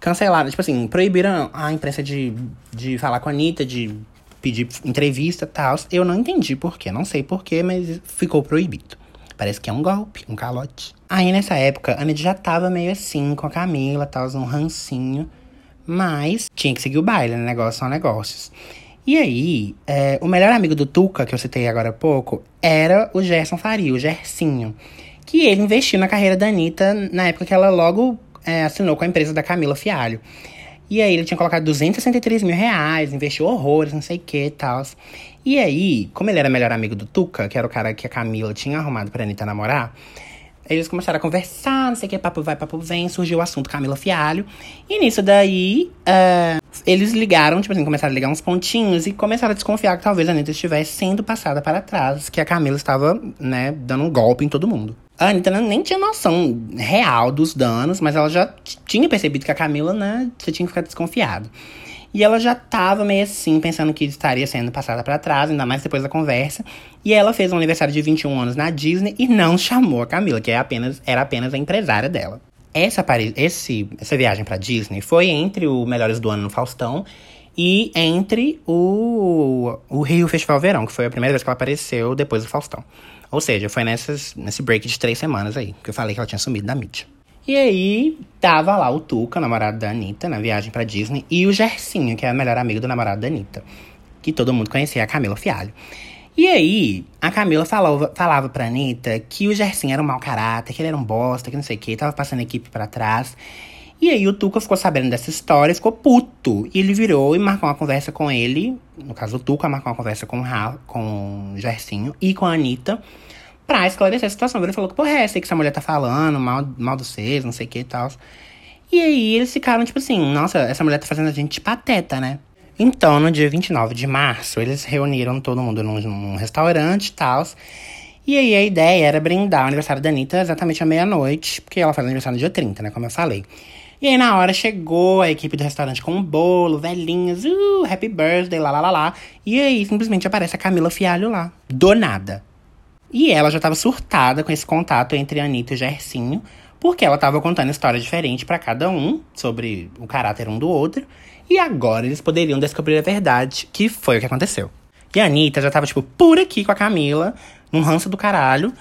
Cancelaram, tipo assim, proibiram a imprensa de, de falar com a Anitta, de pedir entrevista e tal. Eu não entendi por quê, não sei por quê, mas ficou proibido. Parece que é um golpe, um calote. Aí nessa época, a Anitta já tava meio assim com a Camila, tal, um rancinho. Mas tinha que seguir o baile, né? Negócios são negócios. E aí, é, o melhor amigo do Tuca, que eu citei agora há pouco, era o Gerson Faria, o Gersinho que ele investiu na carreira da Anitta na época que ela logo é, assinou com a empresa da Camila Fialho. E aí ele tinha colocado 263 mil reais, investiu horrores, não sei o que e tal. E aí, como ele era melhor amigo do Tuca, que era o cara que a Camila tinha arrumado pra Anitta namorar, eles começaram a conversar, não sei o que, papo vai, papo vem, surgiu o assunto Camila Fialho. E nisso daí, uh, eles ligaram, tipo assim, começaram a ligar uns pontinhos e começaram a desconfiar que talvez a Anitta estivesse sendo passada para trás, que a Camila estava, né, dando um golpe em todo mundo. A Anitta nem tinha noção real dos danos, mas ela já tinha percebido que a Camila, né, você tinha que ficar desconfiado. E ela já tava meio assim, pensando que estaria sendo passada para trás, ainda mais depois da conversa. E ela fez um aniversário de 21 anos na Disney e não chamou a Camila, que é apenas, era apenas a empresária dela. Essa, esse, essa viagem pra Disney foi entre o Melhores do Ano no Faustão e entre o, o Rio Festival Verão, que foi a primeira vez que ela apareceu depois do Faustão. Ou seja, foi nessas, nesse break de três semanas aí, que eu falei que ela tinha sumido da mídia. E aí, tava lá o Tuca, namorado da Anitta, na viagem pra Disney, e o Gersinho, que é o melhor amigo do namorado da Anitta, que todo mundo conhecia, a Camila Fialho. E aí, a Camila falava, falava pra Anitta que o Gersinho era um mau caráter, que ele era um bosta, que não sei o que, tava passando a equipe para trás. E aí o Tuca ficou sabendo dessa história, ficou puto. E ele virou e marcou uma conversa com ele. No caso, o Tuca marcou uma conversa com, o com o Gercinho e com a Anitta pra esclarecer a situação. Ele falou que porra é essa que essa mulher tá falando, mal, mal do seres, não sei o que e tal. E aí eles ficaram tipo assim, nossa, essa mulher tá fazendo a gente pateta, né? Então, no dia 29 de março, eles reuniram todo mundo num, num restaurante e tal. E aí a ideia era brindar o aniversário da Anitta exatamente à meia-noite, porque ela faz aniversário no dia 30, né? Como eu falei. E aí, na hora, chegou a equipe do restaurante com um bolo, velhinhas, uh, happy birthday, lá, lá, lá, lá. E aí, simplesmente aparece a Camila Fialho lá. Do nada. E ela já tava surtada com esse contato entre Anitta e Gercinho, porque ela tava contando histórias diferentes para cada um, sobre o caráter um do outro. E agora eles poderiam descobrir a verdade, que foi o que aconteceu. E a Anitta já tava, tipo, por aqui com a Camila, num ranço do caralho.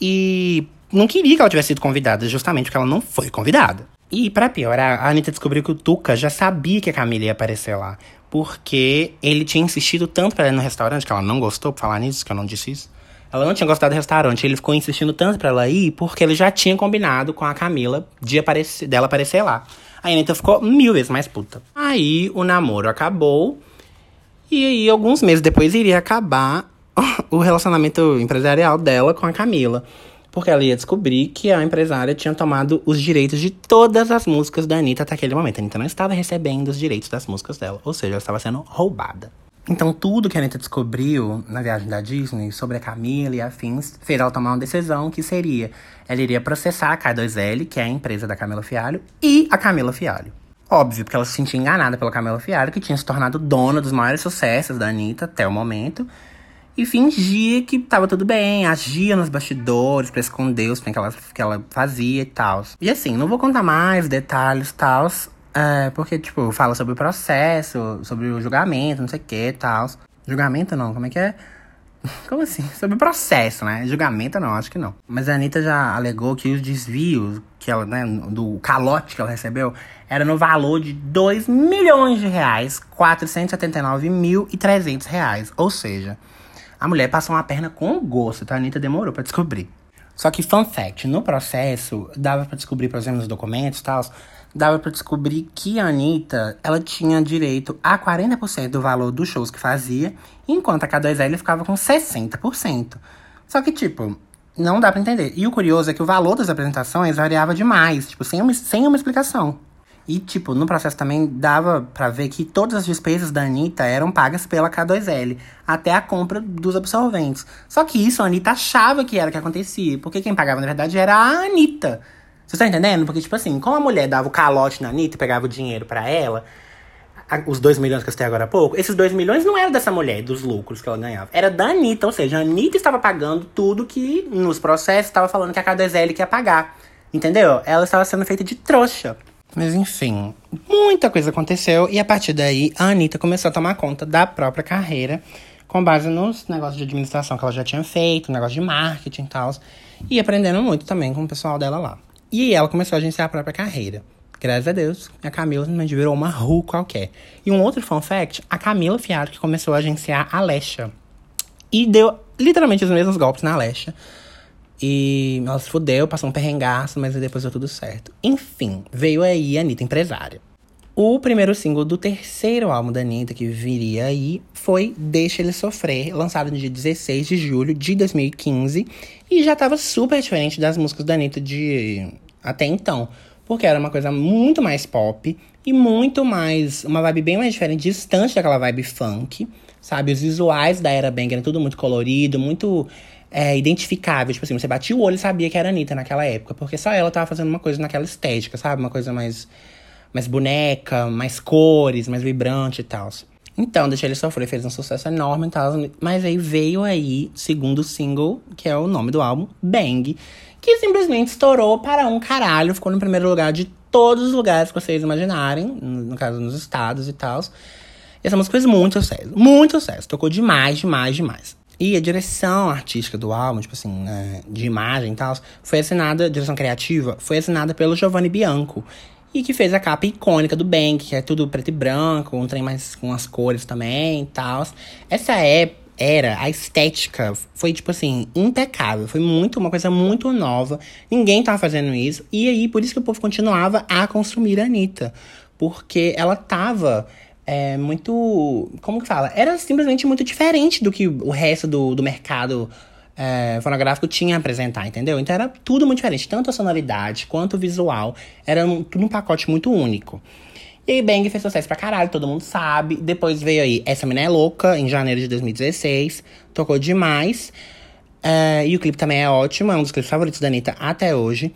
E não queria que ela tivesse sido convidada, justamente porque ela não foi convidada. E para piorar, a Anitta descobriu que o Tuca já sabia que a Camila ia aparecer lá. Porque ele tinha insistido tanto para ela ir no restaurante, que ela não gostou, por falar nisso, que eu não disse isso. Ela não tinha gostado do restaurante, ele ficou insistindo tanto para ela ir, porque ele já tinha combinado com a Camila de aparecer, dela aparecer lá. A Anitta ficou mil vezes mais puta. Aí o namoro acabou. E aí, alguns meses depois, iria acabar o relacionamento empresarial dela com a Camila. Porque ela ia descobrir que a empresária tinha tomado os direitos de todas as músicas da Anitta até aquele momento. A Anitta não estava recebendo os direitos das músicas dela. Ou seja, ela estava sendo roubada. Então, tudo que a Anitta descobriu na viagem da Disney sobre a Camila e afins fez ela tomar uma decisão que seria: ela iria processar a K2L, que é a empresa da Camila Fialho, e a Camila Fialho. Óbvio, porque ela se sentia enganada pela Camila Fialho, que tinha se tornado dona dos maiores sucessos da Anitta até o momento e fingia que tava tudo bem, agia nos bastidores pra esconder os que ela, que ela fazia e tal. E assim, não vou contar mais detalhes e tal, é, porque, tipo, fala sobre o processo, sobre o julgamento, não sei o que e tal. Julgamento não, como é que é? Como assim? Sobre o processo, né? Julgamento não, acho que não. Mas a Anitta já alegou que os desvios que ela, né, do calote que ela recebeu era no valor de 2 milhões de reais, 479 mil e 300 reais. Ou seja, a mulher passou uma perna com gosto, tá? A Anitta demorou pra descobrir. Só que, fun fact, no processo, dava para descobrir, por exemplo, nos documentos e tal, dava para descobrir que a Anitta, ela tinha direito a 40% do valor dos shows que fazia, enquanto a K2L ficava com 60%. Só que, tipo, não dá para entender. E o curioso é que o valor das apresentações variava demais, tipo, sem uma, sem uma explicação. E, tipo, no processo também dava para ver que todas as despesas da Anitta eram pagas pela K2L, até a compra dos absorventes. Só que isso a Anitta achava que era o que acontecia, porque quem pagava, na verdade, era a Anitta. Você tá entendendo? Porque, tipo assim, como a mulher dava o calote na Anitta e pegava o dinheiro para ela, os 2 milhões que eu citei agora há pouco, esses 2 milhões não eram dessa mulher, dos lucros que ela ganhava. Era da Anitta, ou seja, a Anitta estava pagando tudo que nos processos estava falando que a K2L quer pagar. Entendeu? Ela estava sendo feita de trouxa. Mas enfim, muita coisa aconteceu e a partir daí a Anitta começou a tomar conta da própria carreira, com base nos negócios de administração que ela já tinha feito, negócio de marketing e tal, e aprendendo muito também com o pessoal dela lá. E ela começou a agenciar a própria carreira. Graças a Deus, a Camila simplesmente virou uma ru qualquer. E um outro fun fact, a Camila que começou a agenciar a Lesha. E deu literalmente os mesmos golpes na Lesha. E ela se fudeu, passou um perrengaço, mas depois deu tudo certo. Enfim, veio aí a Anitta empresária. O primeiro single do terceiro álbum da Anitta, que viria aí, foi Deixa Ele Sofrer, lançado no dia 16 de julho de 2015. E já tava super diferente das músicas da Anitta de até então. Porque era uma coisa muito mais pop e muito mais. Uma vibe bem mais diferente, distante daquela vibe funk. Sabe? Os visuais da Era Bang eram tudo muito colorido, muito é, identificável. Tipo assim, você batia o olho e sabia que era Anitta naquela época. Porque só ela tava fazendo uma coisa naquela estética, sabe? Uma coisa mais, mais boneca, mais cores, mais vibrante e tal. Então, Deixa Ele Sofrer fez um sucesso enorme e tal. Mas aí veio aí, segundo single, que é o nome do álbum, Bang. Que simplesmente estourou para um caralho. Ficou no primeiro lugar de todos os lugares que vocês imaginarem. No caso, nos estados e tal. E essa música fez muito sucesso. Muito sucesso. Tocou demais, demais, demais. E a direção artística do álbum, tipo assim, né, de imagem e tal, foi assinada, direção criativa, foi assinada pelo Giovanni Bianco. E que fez a capa icônica do Bank, que é tudo preto e branco, um trem mais com as cores também e tal. Essa é era, a estética foi, tipo assim, impecável. Foi muito, uma coisa muito nova. Ninguém tava fazendo isso. E aí, por isso que o povo continuava a consumir a Anitta. Porque ela tava é, muito. Como que fala? Era simplesmente muito diferente do que o resto do, do mercado é, fonográfico tinha a apresentar, entendeu? Então era tudo muito diferente. Tanto a sonoridade quanto o visual. Era um, tudo um pacote muito único. E aí, Bang fez sucesso pra caralho, todo mundo sabe. Depois veio aí Essa Menina é Louca, em janeiro de 2016. Tocou demais. É, e o clipe também é ótimo, é um dos clipes favoritos da Anitta até hoje.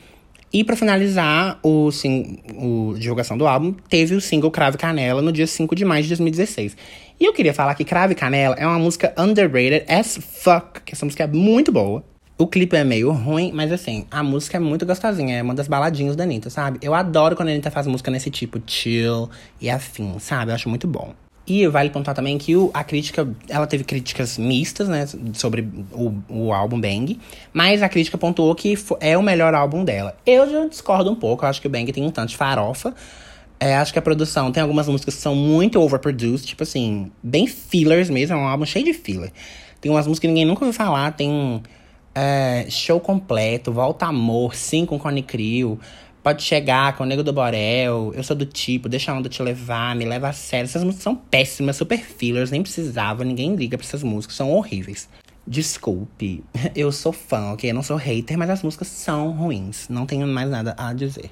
E para finalizar o, sim, o divulgação do álbum, teve o single Crave Canela no dia 5 de maio de 2016. E eu queria falar que Crave Canela é uma música underrated as fuck, que essa música é muito boa. O clipe é meio ruim, mas assim, a música é muito gostosinha. É uma das baladinhas da Anitta, sabe? Eu adoro quando a Anitta faz música nesse tipo chill e afim, sabe? Eu acho muito bom. E vale pontuar também que o, a crítica, ela teve críticas mistas, né, sobre o, o álbum Bang, mas a crítica pontuou que é o melhor álbum dela. Eu já discordo um pouco, eu acho que o Bang tem um tanto de farofa. É, acho que a produção tem algumas músicas que são muito overproduced, tipo assim, bem fillers mesmo, é um álbum cheio de filler. Tem umas músicas que ninguém nunca ouviu falar, tem é, Show Completo, Volta Amor, Sim com Cone Crew, Pode chegar com o Nego do Borel, eu sou do tipo, deixa a onda te levar, me leva a sério. Essas músicas são péssimas, super fillers, nem precisava, ninguém liga pra essas músicas, são horríveis. Desculpe, eu sou fã, ok? Eu não sou hater, mas as músicas são ruins. Não tenho mais nada a dizer.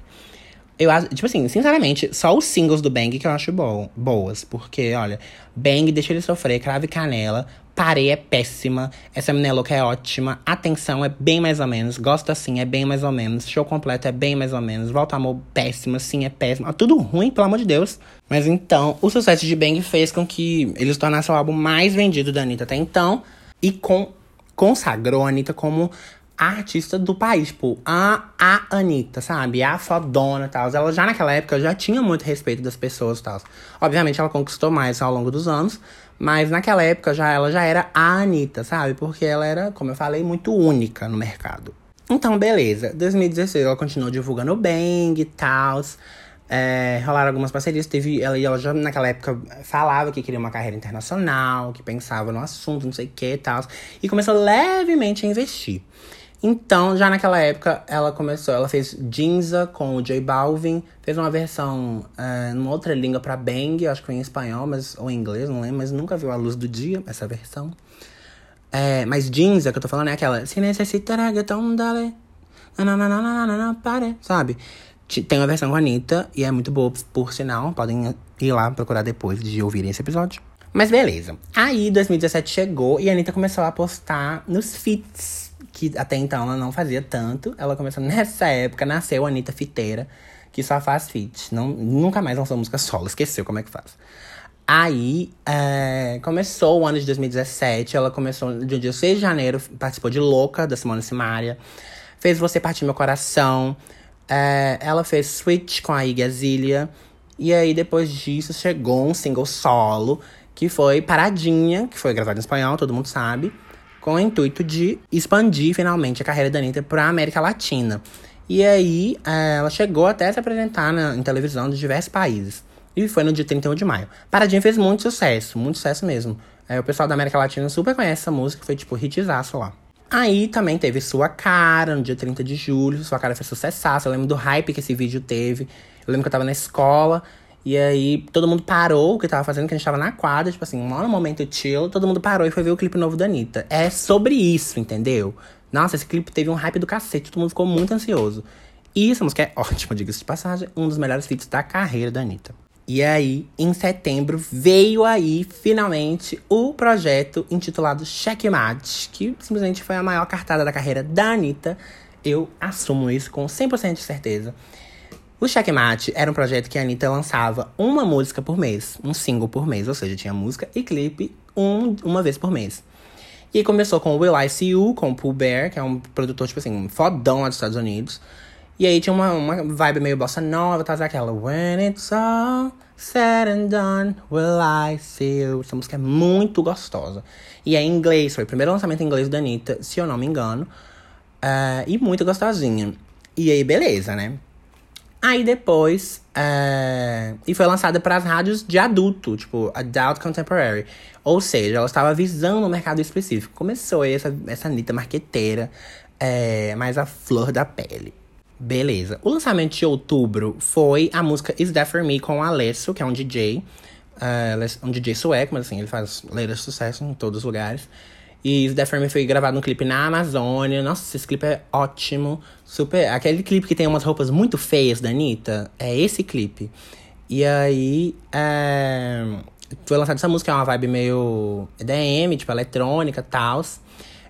Eu acho, tipo assim, sinceramente, só os singles do Bang que eu acho bo boas. Porque, olha, Bang, Deixa Ele Sofrer, Crave Canela, Parei é péssima, Essa Menina Louca é ótima, Atenção é bem mais ou menos, Gosta Assim é bem mais ou menos, Show Completo é bem mais ou menos, Volta Amor, péssima, sim, é péssima. Tudo ruim, pelo amor de Deus. Mas então, o sucesso de Bang fez com que eles tornassem o álbum mais vendido da Anitta até então. E com, consagrou a Anitta como a artista do país, tipo, a, a Anitta, sabe? A fodona e tal. Ela já naquela época já tinha muito respeito das pessoas e tal. Obviamente ela conquistou mais ao longo dos anos, mas naquela época já ela já era a Anitta, sabe? Porque ela era, como eu falei, muito única no mercado. Então, beleza. 2016 ela continuou divulgando o Bang e tal. É, rolaram algumas parcerias. Teve, ela, ela já naquela época falava que queria uma carreira internacional, que pensava no assunto, não sei o que e tal. E começou levemente a investir. Então, já naquela época, ela começou, ela fez Ginza com o J Balvin, fez uma versão uh, outra língua para Bang, acho que foi em espanhol, mas ou em inglês, não lembro, mas nunca viu a luz do dia essa versão. É, mas Ginza, que eu tô falando, é aquela Se necessita reggaeton, dale, pare, sabe? Tem uma versão com a Anitta, e é muito boa, por sinal, podem ir lá procurar depois de ouvirem esse episódio. Mas beleza. Aí 2017 chegou e a Anitta começou a postar nos feats que até então ela não fazia tanto. Ela começou nessa época, nasceu a Anitta Fiteira, que só faz feat. Não, nunca mais lançou música solo, esqueceu como é que faz. Aí, é, começou o ano de 2017, ela começou no dia 6 de janeiro, participou de Louca, da Simone Simaria. Fez Você Partir Meu Coração. É, ela fez Switch com a Iggy. E aí, depois disso, chegou um single solo, que foi Paradinha, que foi gravado em espanhol, todo mundo sabe com o intuito de expandir finalmente a carreira da Anitta para a América Latina. E aí, é, ela chegou até se apresentar na, em televisão de diversos países. E foi no dia 31 de maio. Paradinha fez muito sucesso, muito sucesso mesmo. É, o pessoal da América Latina super conhece essa música, foi tipo hitzaço lá. Aí também teve Sua Cara, no dia 30 de julho. Sua Cara foi sucesso. Eu lembro do hype que esse vídeo teve. Eu lembro que eu tava na escola e aí todo mundo parou o que tava fazendo, que a gente tava na quadra, tipo assim, um momento chill, todo mundo parou e foi ver o clipe novo da Anitta. É sobre isso, entendeu? Nossa, esse clipe teve um hype do cacete, todo mundo ficou muito ansioso. E essa música é ótima, diga-se de passagem, um dos melhores feats da carreira da Anitta. E aí, em setembro, veio aí, finalmente, o projeto intitulado Checkmate, que simplesmente foi a maior cartada da carreira da Anitta. Eu assumo isso com 100% de certeza. O Checkmate era um projeto que a Anitta lançava uma música por mês, um single por mês, ou seja, tinha música e clipe um, uma vez por mês. E começou com o Will I See You, com o Pooh Bear, que é um produtor, tipo assim, um fodão lá dos Estados Unidos. E aí tinha uma, uma vibe meio bossa nova, tá aquela When it's all said and done, will I see you? Essa música é muito gostosa. E é em inglês, foi o primeiro lançamento em inglês da Anitta, se eu não me engano. Uh, e muito gostosinha. E aí, beleza, né? Aí depois. É... E foi lançada para as rádios de adulto, tipo, Adult Contemporary. Ou seja, ela estava visando um mercado específico. Começou aí essa, essa Anitta marqueteira, é... mais a flor da pele. Beleza. O lançamento de outubro foi a música Is That For Me com o Alesso, que é um DJ. Uh, é um DJ sueco, mas assim, ele faz letras de sucesso em todos os lugares. E The Firm foi gravado no clipe na Amazônia. Nossa, esse clipe é ótimo. Super. Aquele clipe que tem umas roupas muito feias da Anitta. É esse clipe. E aí. É... Foi lançada essa música, é uma vibe meio EDM, tipo eletrônica e tal.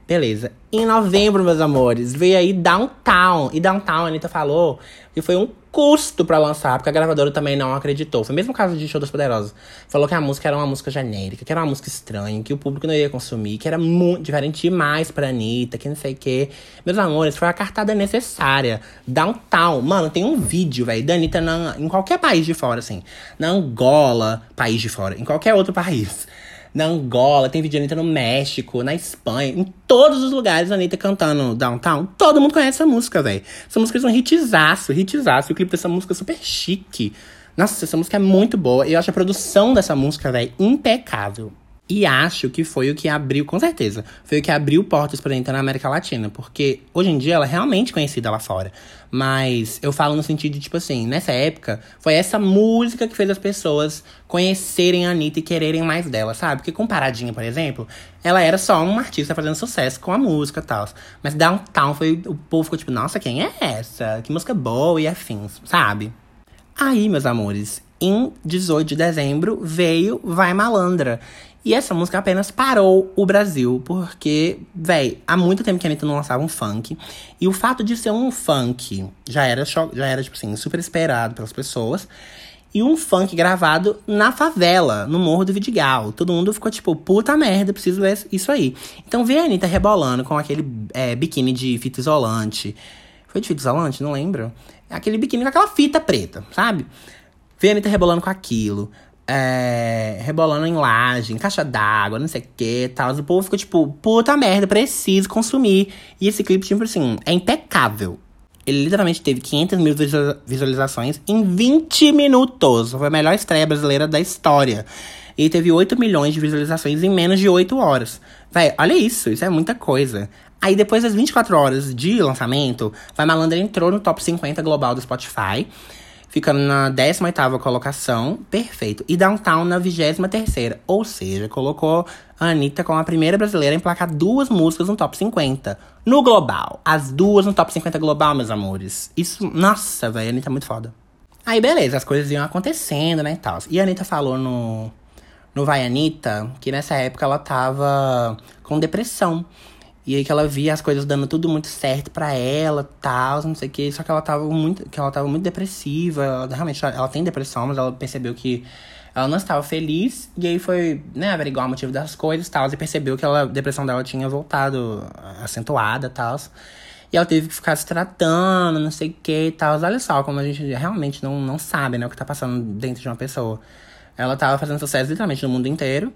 Beleza. Em novembro, meus amores, veio aí Downtown. E Downtown, a Anitta falou que foi um custo para lançar, porque a gravadora também não acreditou. Foi o mesmo caso de Show das Poderosas. Falou que a música era uma música genérica, que era uma música estranha, que o público não ia consumir, que era muito diferente demais pra Anitta, que não sei o quê. Meus amores, foi a cartada necessária. Downtown. Mano, tem um vídeo, velho, da Anitta na, em qualquer país de fora, assim. Na Angola, país de fora. Em qualquer outro país na Angola, tem vídeo Anitta no México, na Espanha, em todos os lugares a Anitta cantando Downtown. Todo mundo conhece essa música, velho. Essa música é um hitzaço, hitzaço. O clipe dessa música é super chique. Nossa, essa música é muito boa. Eu acho a produção dessa música, velho, impecável. E acho que foi o que abriu, com certeza, foi o que abriu portas pra entrar na América Latina. Porque hoje em dia ela é realmente conhecida lá fora. Mas eu falo no sentido de, tipo assim, nessa época, foi essa música que fez as pessoas conhecerem a Anitta e quererem mais dela, sabe? Porque comparadinha, por exemplo, ela era só uma artista fazendo sucesso com a música e tal. Mas Downtown foi. O povo ficou tipo, nossa, quem é essa? Que música boa e afins, sabe? Aí, meus amores, em 18 de dezembro veio Vai Malandra. E essa música apenas parou o Brasil, porque, véi, há muito tempo que a Anitta não lançava um funk. E o fato de ser um funk já era, já era tipo assim, super esperado pelas pessoas. E um funk gravado na favela, no Morro do Vidigal. Todo mundo ficou tipo, puta merda, preciso ver isso aí. Então ver a Anitta rebolando com aquele é, biquíni de fita isolante. Foi de fita isolante? Não lembro. Aquele biquíni com aquela fita preta, sabe? Ver a Anitta rebolando com aquilo é, rebolando em laje, em caixa d'água, não sei o que tal. O povo ficou tipo, puta merda, preciso consumir. E esse clipe, tipo assim, é impecável. Ele literalmente teve 500 mil visualizações em 20 minutos. Foi a melhor estreia brasileira da história. E teve 8 milhões de visualizações em menos de 8 horas. Véi, olha isso, isso é muita coisa. Aí depois das 24 horas de lançamento, Vai Malandra entrou no top 50 global do Spotify ficando na 18ª colocação, perfeito. E Downtown na 23ª, ou seja, colocou a Anitta como a primeira brasileira a emplacar duas músicas no top 50. No global. As duas no top 50 global, meus amores. Isso, nossa, velho, a Anitta é muito foda. Aí, beleza, as coisas iam acontecendo, né, e tal. E a Anitta falou no, no Vai Anitta que nessa época ela tava com depressão. E aí que ela via as coisas dando tudo muito certo para ela, tal, não sei o que. Só que ela tava muito, que ela tava muito depressiva. Ela, realmente, ela tem depressão, mas ela percebeu que ela não estava feliz. E aí foi, né, averiguar o motivo das coisas, tal. E percebeu que ela, a depressão dela tinha voltado acentuada, tal. E ela teve que ficar se tratando, não sei o que e tal. Olha só como a gente realmente não, não sabe, né, o que tá passando dentro de uma pessoa. Ela tava fazendo sucesso literalmente no mundo inteiro.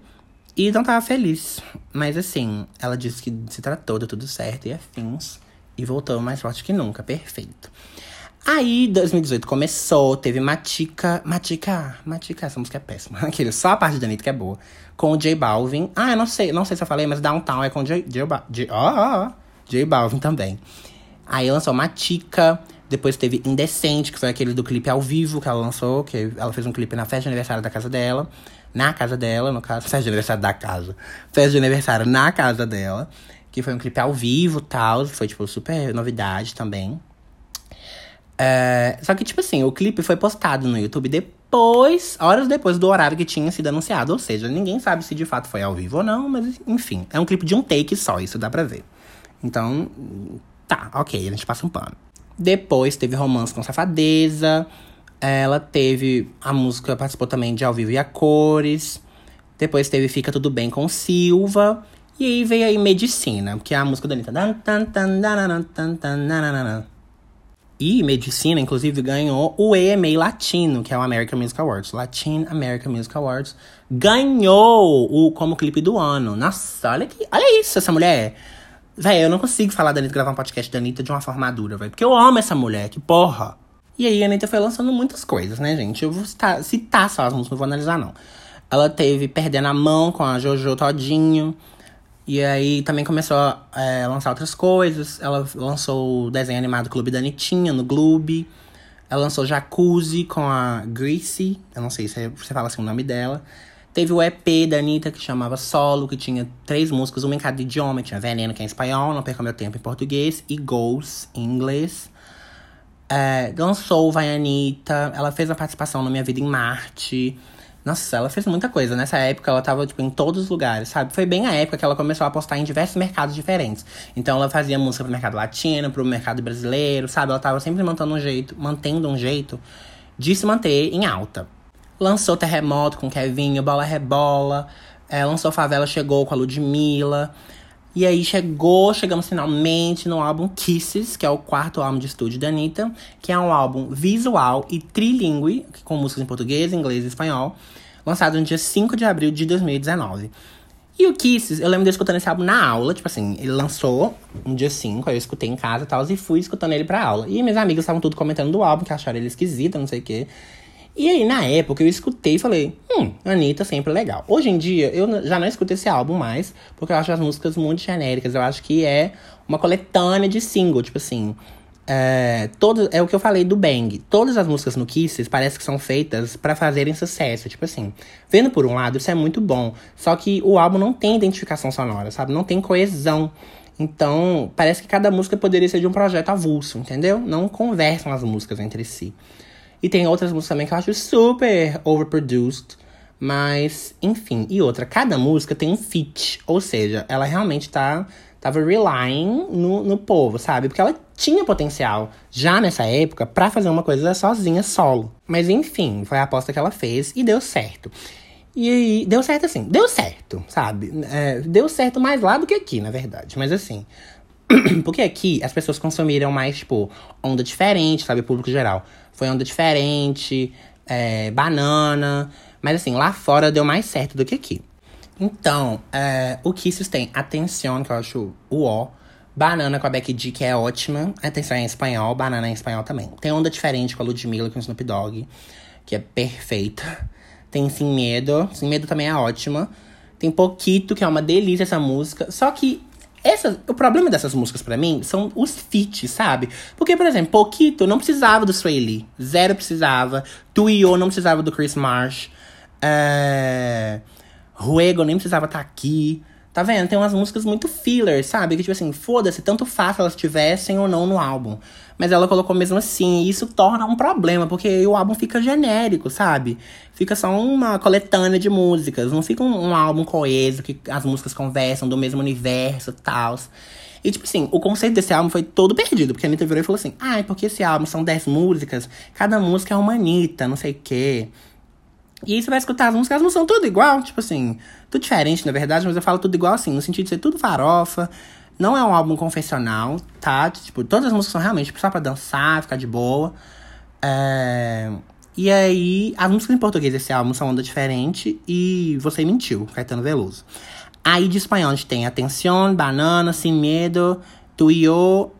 E não tava feliz. Mas assim, ela disse que se tratou, deu tudo certo e afins. E voltou mais forte que nunca, perfeito. Aí, 2018 começou, teve Matica. Matica, Matica, essa música é péssima. Aquele, só a parte da Anitta que é boa. Com o J Balvin. Ah, eu não sei, não sei se eu falei, mas Downtown é com o J, J, J, oh, oh, J Balvin também. Aí lançou Matica. Depois teve Indecente, que foi aquele do clipe ao vivo que ela lançou, que ela fez um clipe na festa de aniversário da casa dela na casa dela, no caso, festa de aniversário da casa. Festa de aniversário na casa dela. Que foi um clipe ao vivo tal. Foi, tipo, super novidade também. É, só que, tipo assim, o clipe foi postado no YouTube depois, horas depois do horário que tinha sido anunciado. Ou seja, ninguém sabe se de fato foi ao vivo ou não, mas enfim, é um clipe de um take só, isso dá pra ver. Então, tá, ok, a gente passa um pano. Depois teve romance com safadeza. Ela teve a música, participou também de Ao Vivo e a Cores. Depois teve Fica Tudo Bem com Silva. E aí veio aí Medicina, que é a música da Anitta. E Medicina, inclusive, ganhou o EMA Latino, que é o American Music Awards. Latin American Music Awards. Ganhou o como clipe do ano. Nossa, olha, que, olha isso, essa mulher. Véi, eu não consigo falar da Anitta, gravar um podcast da Anitta de uma forma madura, velho. Porque eu amo essa mulher, que porra. E aí a Anitta foi lançando muitas coisas, né, gente? Eu vou citar, citar só as músicas, não vou analisar, não. Ela teve Perdendo a Mão com a Jojo Todinho. E aí também começou a é, lançar outras coisas. Ela lançou o desenho animado Clube da Anitinha no Gloob. Ela lançou Jacuzzi com a Greasy. Eu não sei se você fala assim o nome dela. Teve o EP da Anitta, que chamava Solo, que tinha três músicas, uma em cada idioma. Tinha Veneno, que é em espanhol, Não Perca Meu Tempo em português, e Goals, em inglês. É, lançou Vai Anitta, ela fez a participação na Minha Vida em Marte. Nossa, ela fez muita coisa. Nessa época, ela tava, tipo, em todos os lugares, sabe? Foi bem a época que ela começou a apostar em diversos mercados diferentes. Então, ela fazia música pro mercado latino, pro mercado brasileiro, sabe? Ela tava sempre mantendo um jeito, mantendo um jeito de se manter em alta. Lançou Terremoto com Kevinho, Bola Rebola. É, lançou Favela Chegou com a Ludmilla. E aí chegou, chegamos finalmente no álbum Kisses, que é o quarto álbum de estúdio da Anitta, que é um álbum visual e trilingue, com músicas em português, inglês e espanhol, lançado no dia 5 de abril de 2019. E o Kisses, eu lembro de escutando esse álbum na aula, tipo assim, ele lançou um dia 5, aí eu escutei em casa e tal, e fui escutando ele pra aula. E meus amigos estavam tudo comentando do álbum, que acharam ele esquisito, não sei o quê. E aí, na época, eu escutei e falei, hum, Anitta sempre legal. Hoje em dia, eu já não escuto esse álbum mais, porque eu acho as músicas muito genéricas. Eu acho que é uma coletânea de single, tipo assim. É, todo, é o que eu falei do Bang. Todas as músicas no Kisses parece que são feitas para fazerem sucesso. Tipo assim, vendo por um lado, isso é muito bom. Só que o álbum não tem identificação sonora, sabe? Não tem coesão. Então, parece que cada música poderia ser de um projeto avulso, entendeu? Não conversam as músicas entre si. E tem outras músicas também que eu acho super overproduced. Mas, enfim. E outra, cada música tem um feat. Ou seja, ela realmente tá, tava relying no, no povo, sabe? Porque ela tinha potencial, já nessa época, para fazer uma coisa sozinha, solo. Mas, enfim, foi a aposta que ela fez e deu certo. E aí, deu certo assim, deu certo, sabe? É, deu certo mais lá do que aqui, na verdade. Mas assim, porque aqui as pessoas consumiram mais, tipo, onda diferente, sabe? Público geral foi onda diferente, é, banana. Mas assim, lá fora deu mais certo do que aqui. Então, é, o Kisses tem Atenção, que eu acho o ó. Banana com a Becky G, que é ótima. Atenção é em espanhol, banana é em espanhol também. Tem onda diferente com a Ludmilla, com o Snoop Dogg, que é perfeita. Tem Sem Medo, Sem Medo também é ótima. Tem Poquito, que é uma delícia essa música. Só que essa, o problema dessas músicas para mim são os feats, sabe? Porque, por exemplo, Poquito não precisava do Lee. Zero precisava. Tu e eu não precisava do Chris Marsh. É... Ruego nem precisava estar tá aqui. Tá vendo? Tem umas músicas muito filler, sabe? Que, tipo assim, foda-se, tanto faz elas tivessem ou não no álbum. Mas ela colocou mesmo assim, e isso torna um problema, porque o álbum fica genérico, sabe? Fica só uma coletânea de músicas, não fica um, um álbum coeso, que as músicas conversam do mesmo universo e tal. E, tipo assim, o conceito desse álbum foi todo perdido, porque a Anitta virou e falou assim: ah, é porque esse álbum são 10 músicas, cada música é uma Anitta, não sei o quê. E aí você vai escutar as músicas, as músicas são tudo igual, tipo assim, tudo diferente, na verdade, mas eu falo tudo igual assim, no sentido de ser tudo farofa. Não é um álbum confessional, tá? Tipo, todas as músicas são realmente só pra dançar, ficar de boa. É... E aí, as músicas em português desse álbum são onda diferente e Você Mentiu, Caetano Veloso. Aí de espanhol a gente tem Atención, Banana, Sin Medo, Tuyo,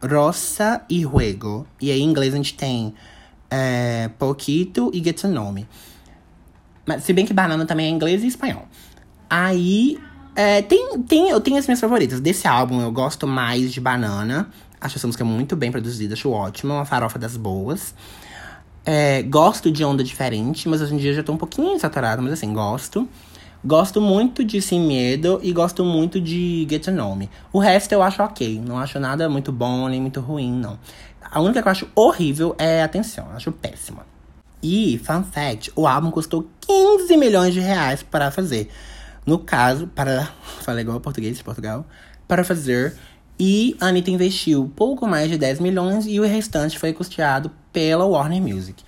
Rosa e Juego. E aí em inglês a gente tem é, Poquito e Get to Know Me. Mas, se bem que banana também é inglês e espanhol. Aí, é, tem, tem, eu tenho as minhas favoritas. Desse álbum, eu gosto mais de Banana. Acho essa música muito bem produzida, acho ótima. Uma farofa das boas. É, gosto de Onda Diferente, mas hoje em dia já tô um pouquinho saturado, mas assim, gosto. Gosto muito de Sem Medo e gosto muito de Get to Know Me. O resto eu acho ok. Não acho nada muito bom nem muito ruim, não. A única que eu acho horrível é Atenção. Acho péssima. E, fun fact, o álbum custou 15 milhões de reais para fazer. No caso, para. Falei igual português Portugal. Para fazer. E a Anitta investiu pouco mais de 10 milhões e o restante foi custeado pela Warner Music.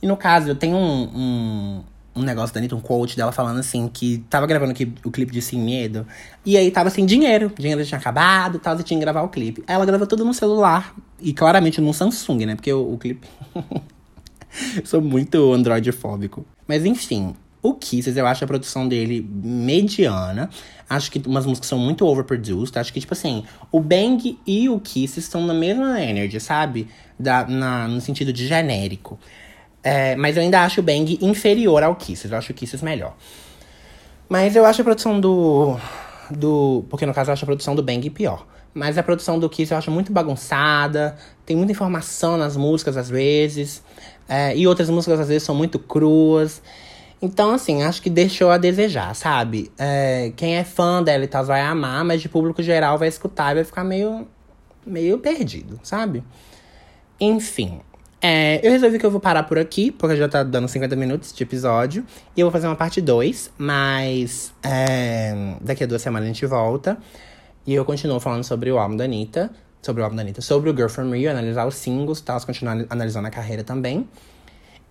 E no caso, eu tenho um, um, um negócio da Anitta, um quote dela falando assim, que tava gravando o clipe de Sem Medo, e aí tava sem dinheiro, o dinheiro tinha acabado e tal, e tinha que gravar o clipe. Aí ela gravou tudo no celular, e claramente no Samsung, né, porque o, o clipe... Sou muito androidfóbico. Mas enfim, O Kisses, eu acho a produção dele mediana. Acho que umas músicas são muito overproduced. Acho que, tipo assim, o Bang e o Kisses estão na mesma energy, sabe? Da, na, no sentido de genérico. É, mas eu ainda acho o Bang inferior ao Kisses. Eu acho o Kisses melhor. Mas eu acho a produção do. do porque no caso eu acho a produção do Bang pior. Mas a produção do Kiss eu acho muito bagunçada. Tem muita informação nas músicas às vezes. É, e outras músicas às vezes são muito cruas. Então, assim, acho que deixou a desejar, sabe? É, quem é fã dela e tal vai amar, mas de público geral vai escutar e vai ficar meio, meio perdido, sabe? Enfim. É, eu resolvi que eu vou parar por aqui, porque já tá dando 50 minutos de episódio. E eu vou fazer uma parte 2, mas é, daqui a duas semanas a gente volta. E eu continuo falando sobre o álbum da Anitta, sobre o álbum da Anitta, sobre o Girl From Rio, analisar os singles e tal, continuar analisando a carreira também.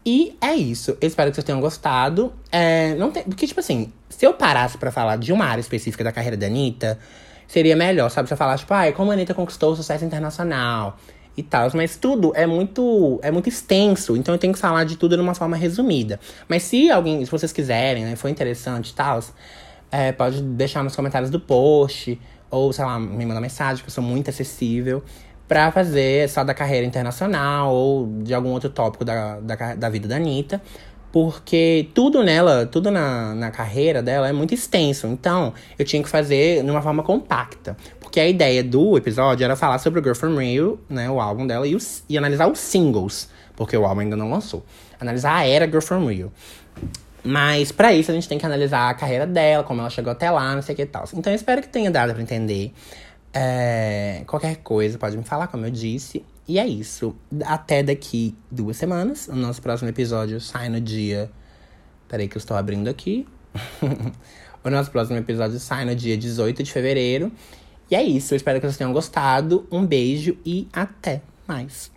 E é isso. Eu espero que vocês tenham gostado. É, não tem, porque, tipo assim, se eu parasse para falar de uma área específica da carreira da Anitta, seria melhor, sabe? Se eu falasse, tipo, ai, como a Anitta conquistou o sucesso internacional e tal. Mas tudo é muito, é muito extenso, então eu tenho que falar de tudo de uma forma resumida. Mas se alguém, se vocês quiserem, né, foi interessante e tal, é, pode deixar nos comentários do post, ou, sei lá, me mandar mensagem, que eu sou muito acessível para fazer só da carreira internacional ou de algum outro tópico da, da, da vida da Anitta. Porque tudo nela, tudo na, na carreira dela é muito extenso. Então, eu tinha que fazer de uma forma compacta. Porque a ideia do episódio era falar sobre o Girl From Rio, né, o álbum dela, e, os, e analisar os singles. Porque o álbum ainda não lançou. Analisar a era Girl From Rio. Mas para isso a gente tem que analisar a carreira dela, como ela chegou até lá, não sei o que e tal. Então eu espero que tenha dado para entender. É, qualquer coisa, pode me falar, como eu disse. E é isso. Até daqui duas semanas. O nosso próximo episódio sai no dia. Peraí, que eu estou abrindo aqui. o nosso próximo episódio sai no dia 18 de fevereiro. E é isso. Eu espero que vocês tenham gostado. Um beijo e até mais.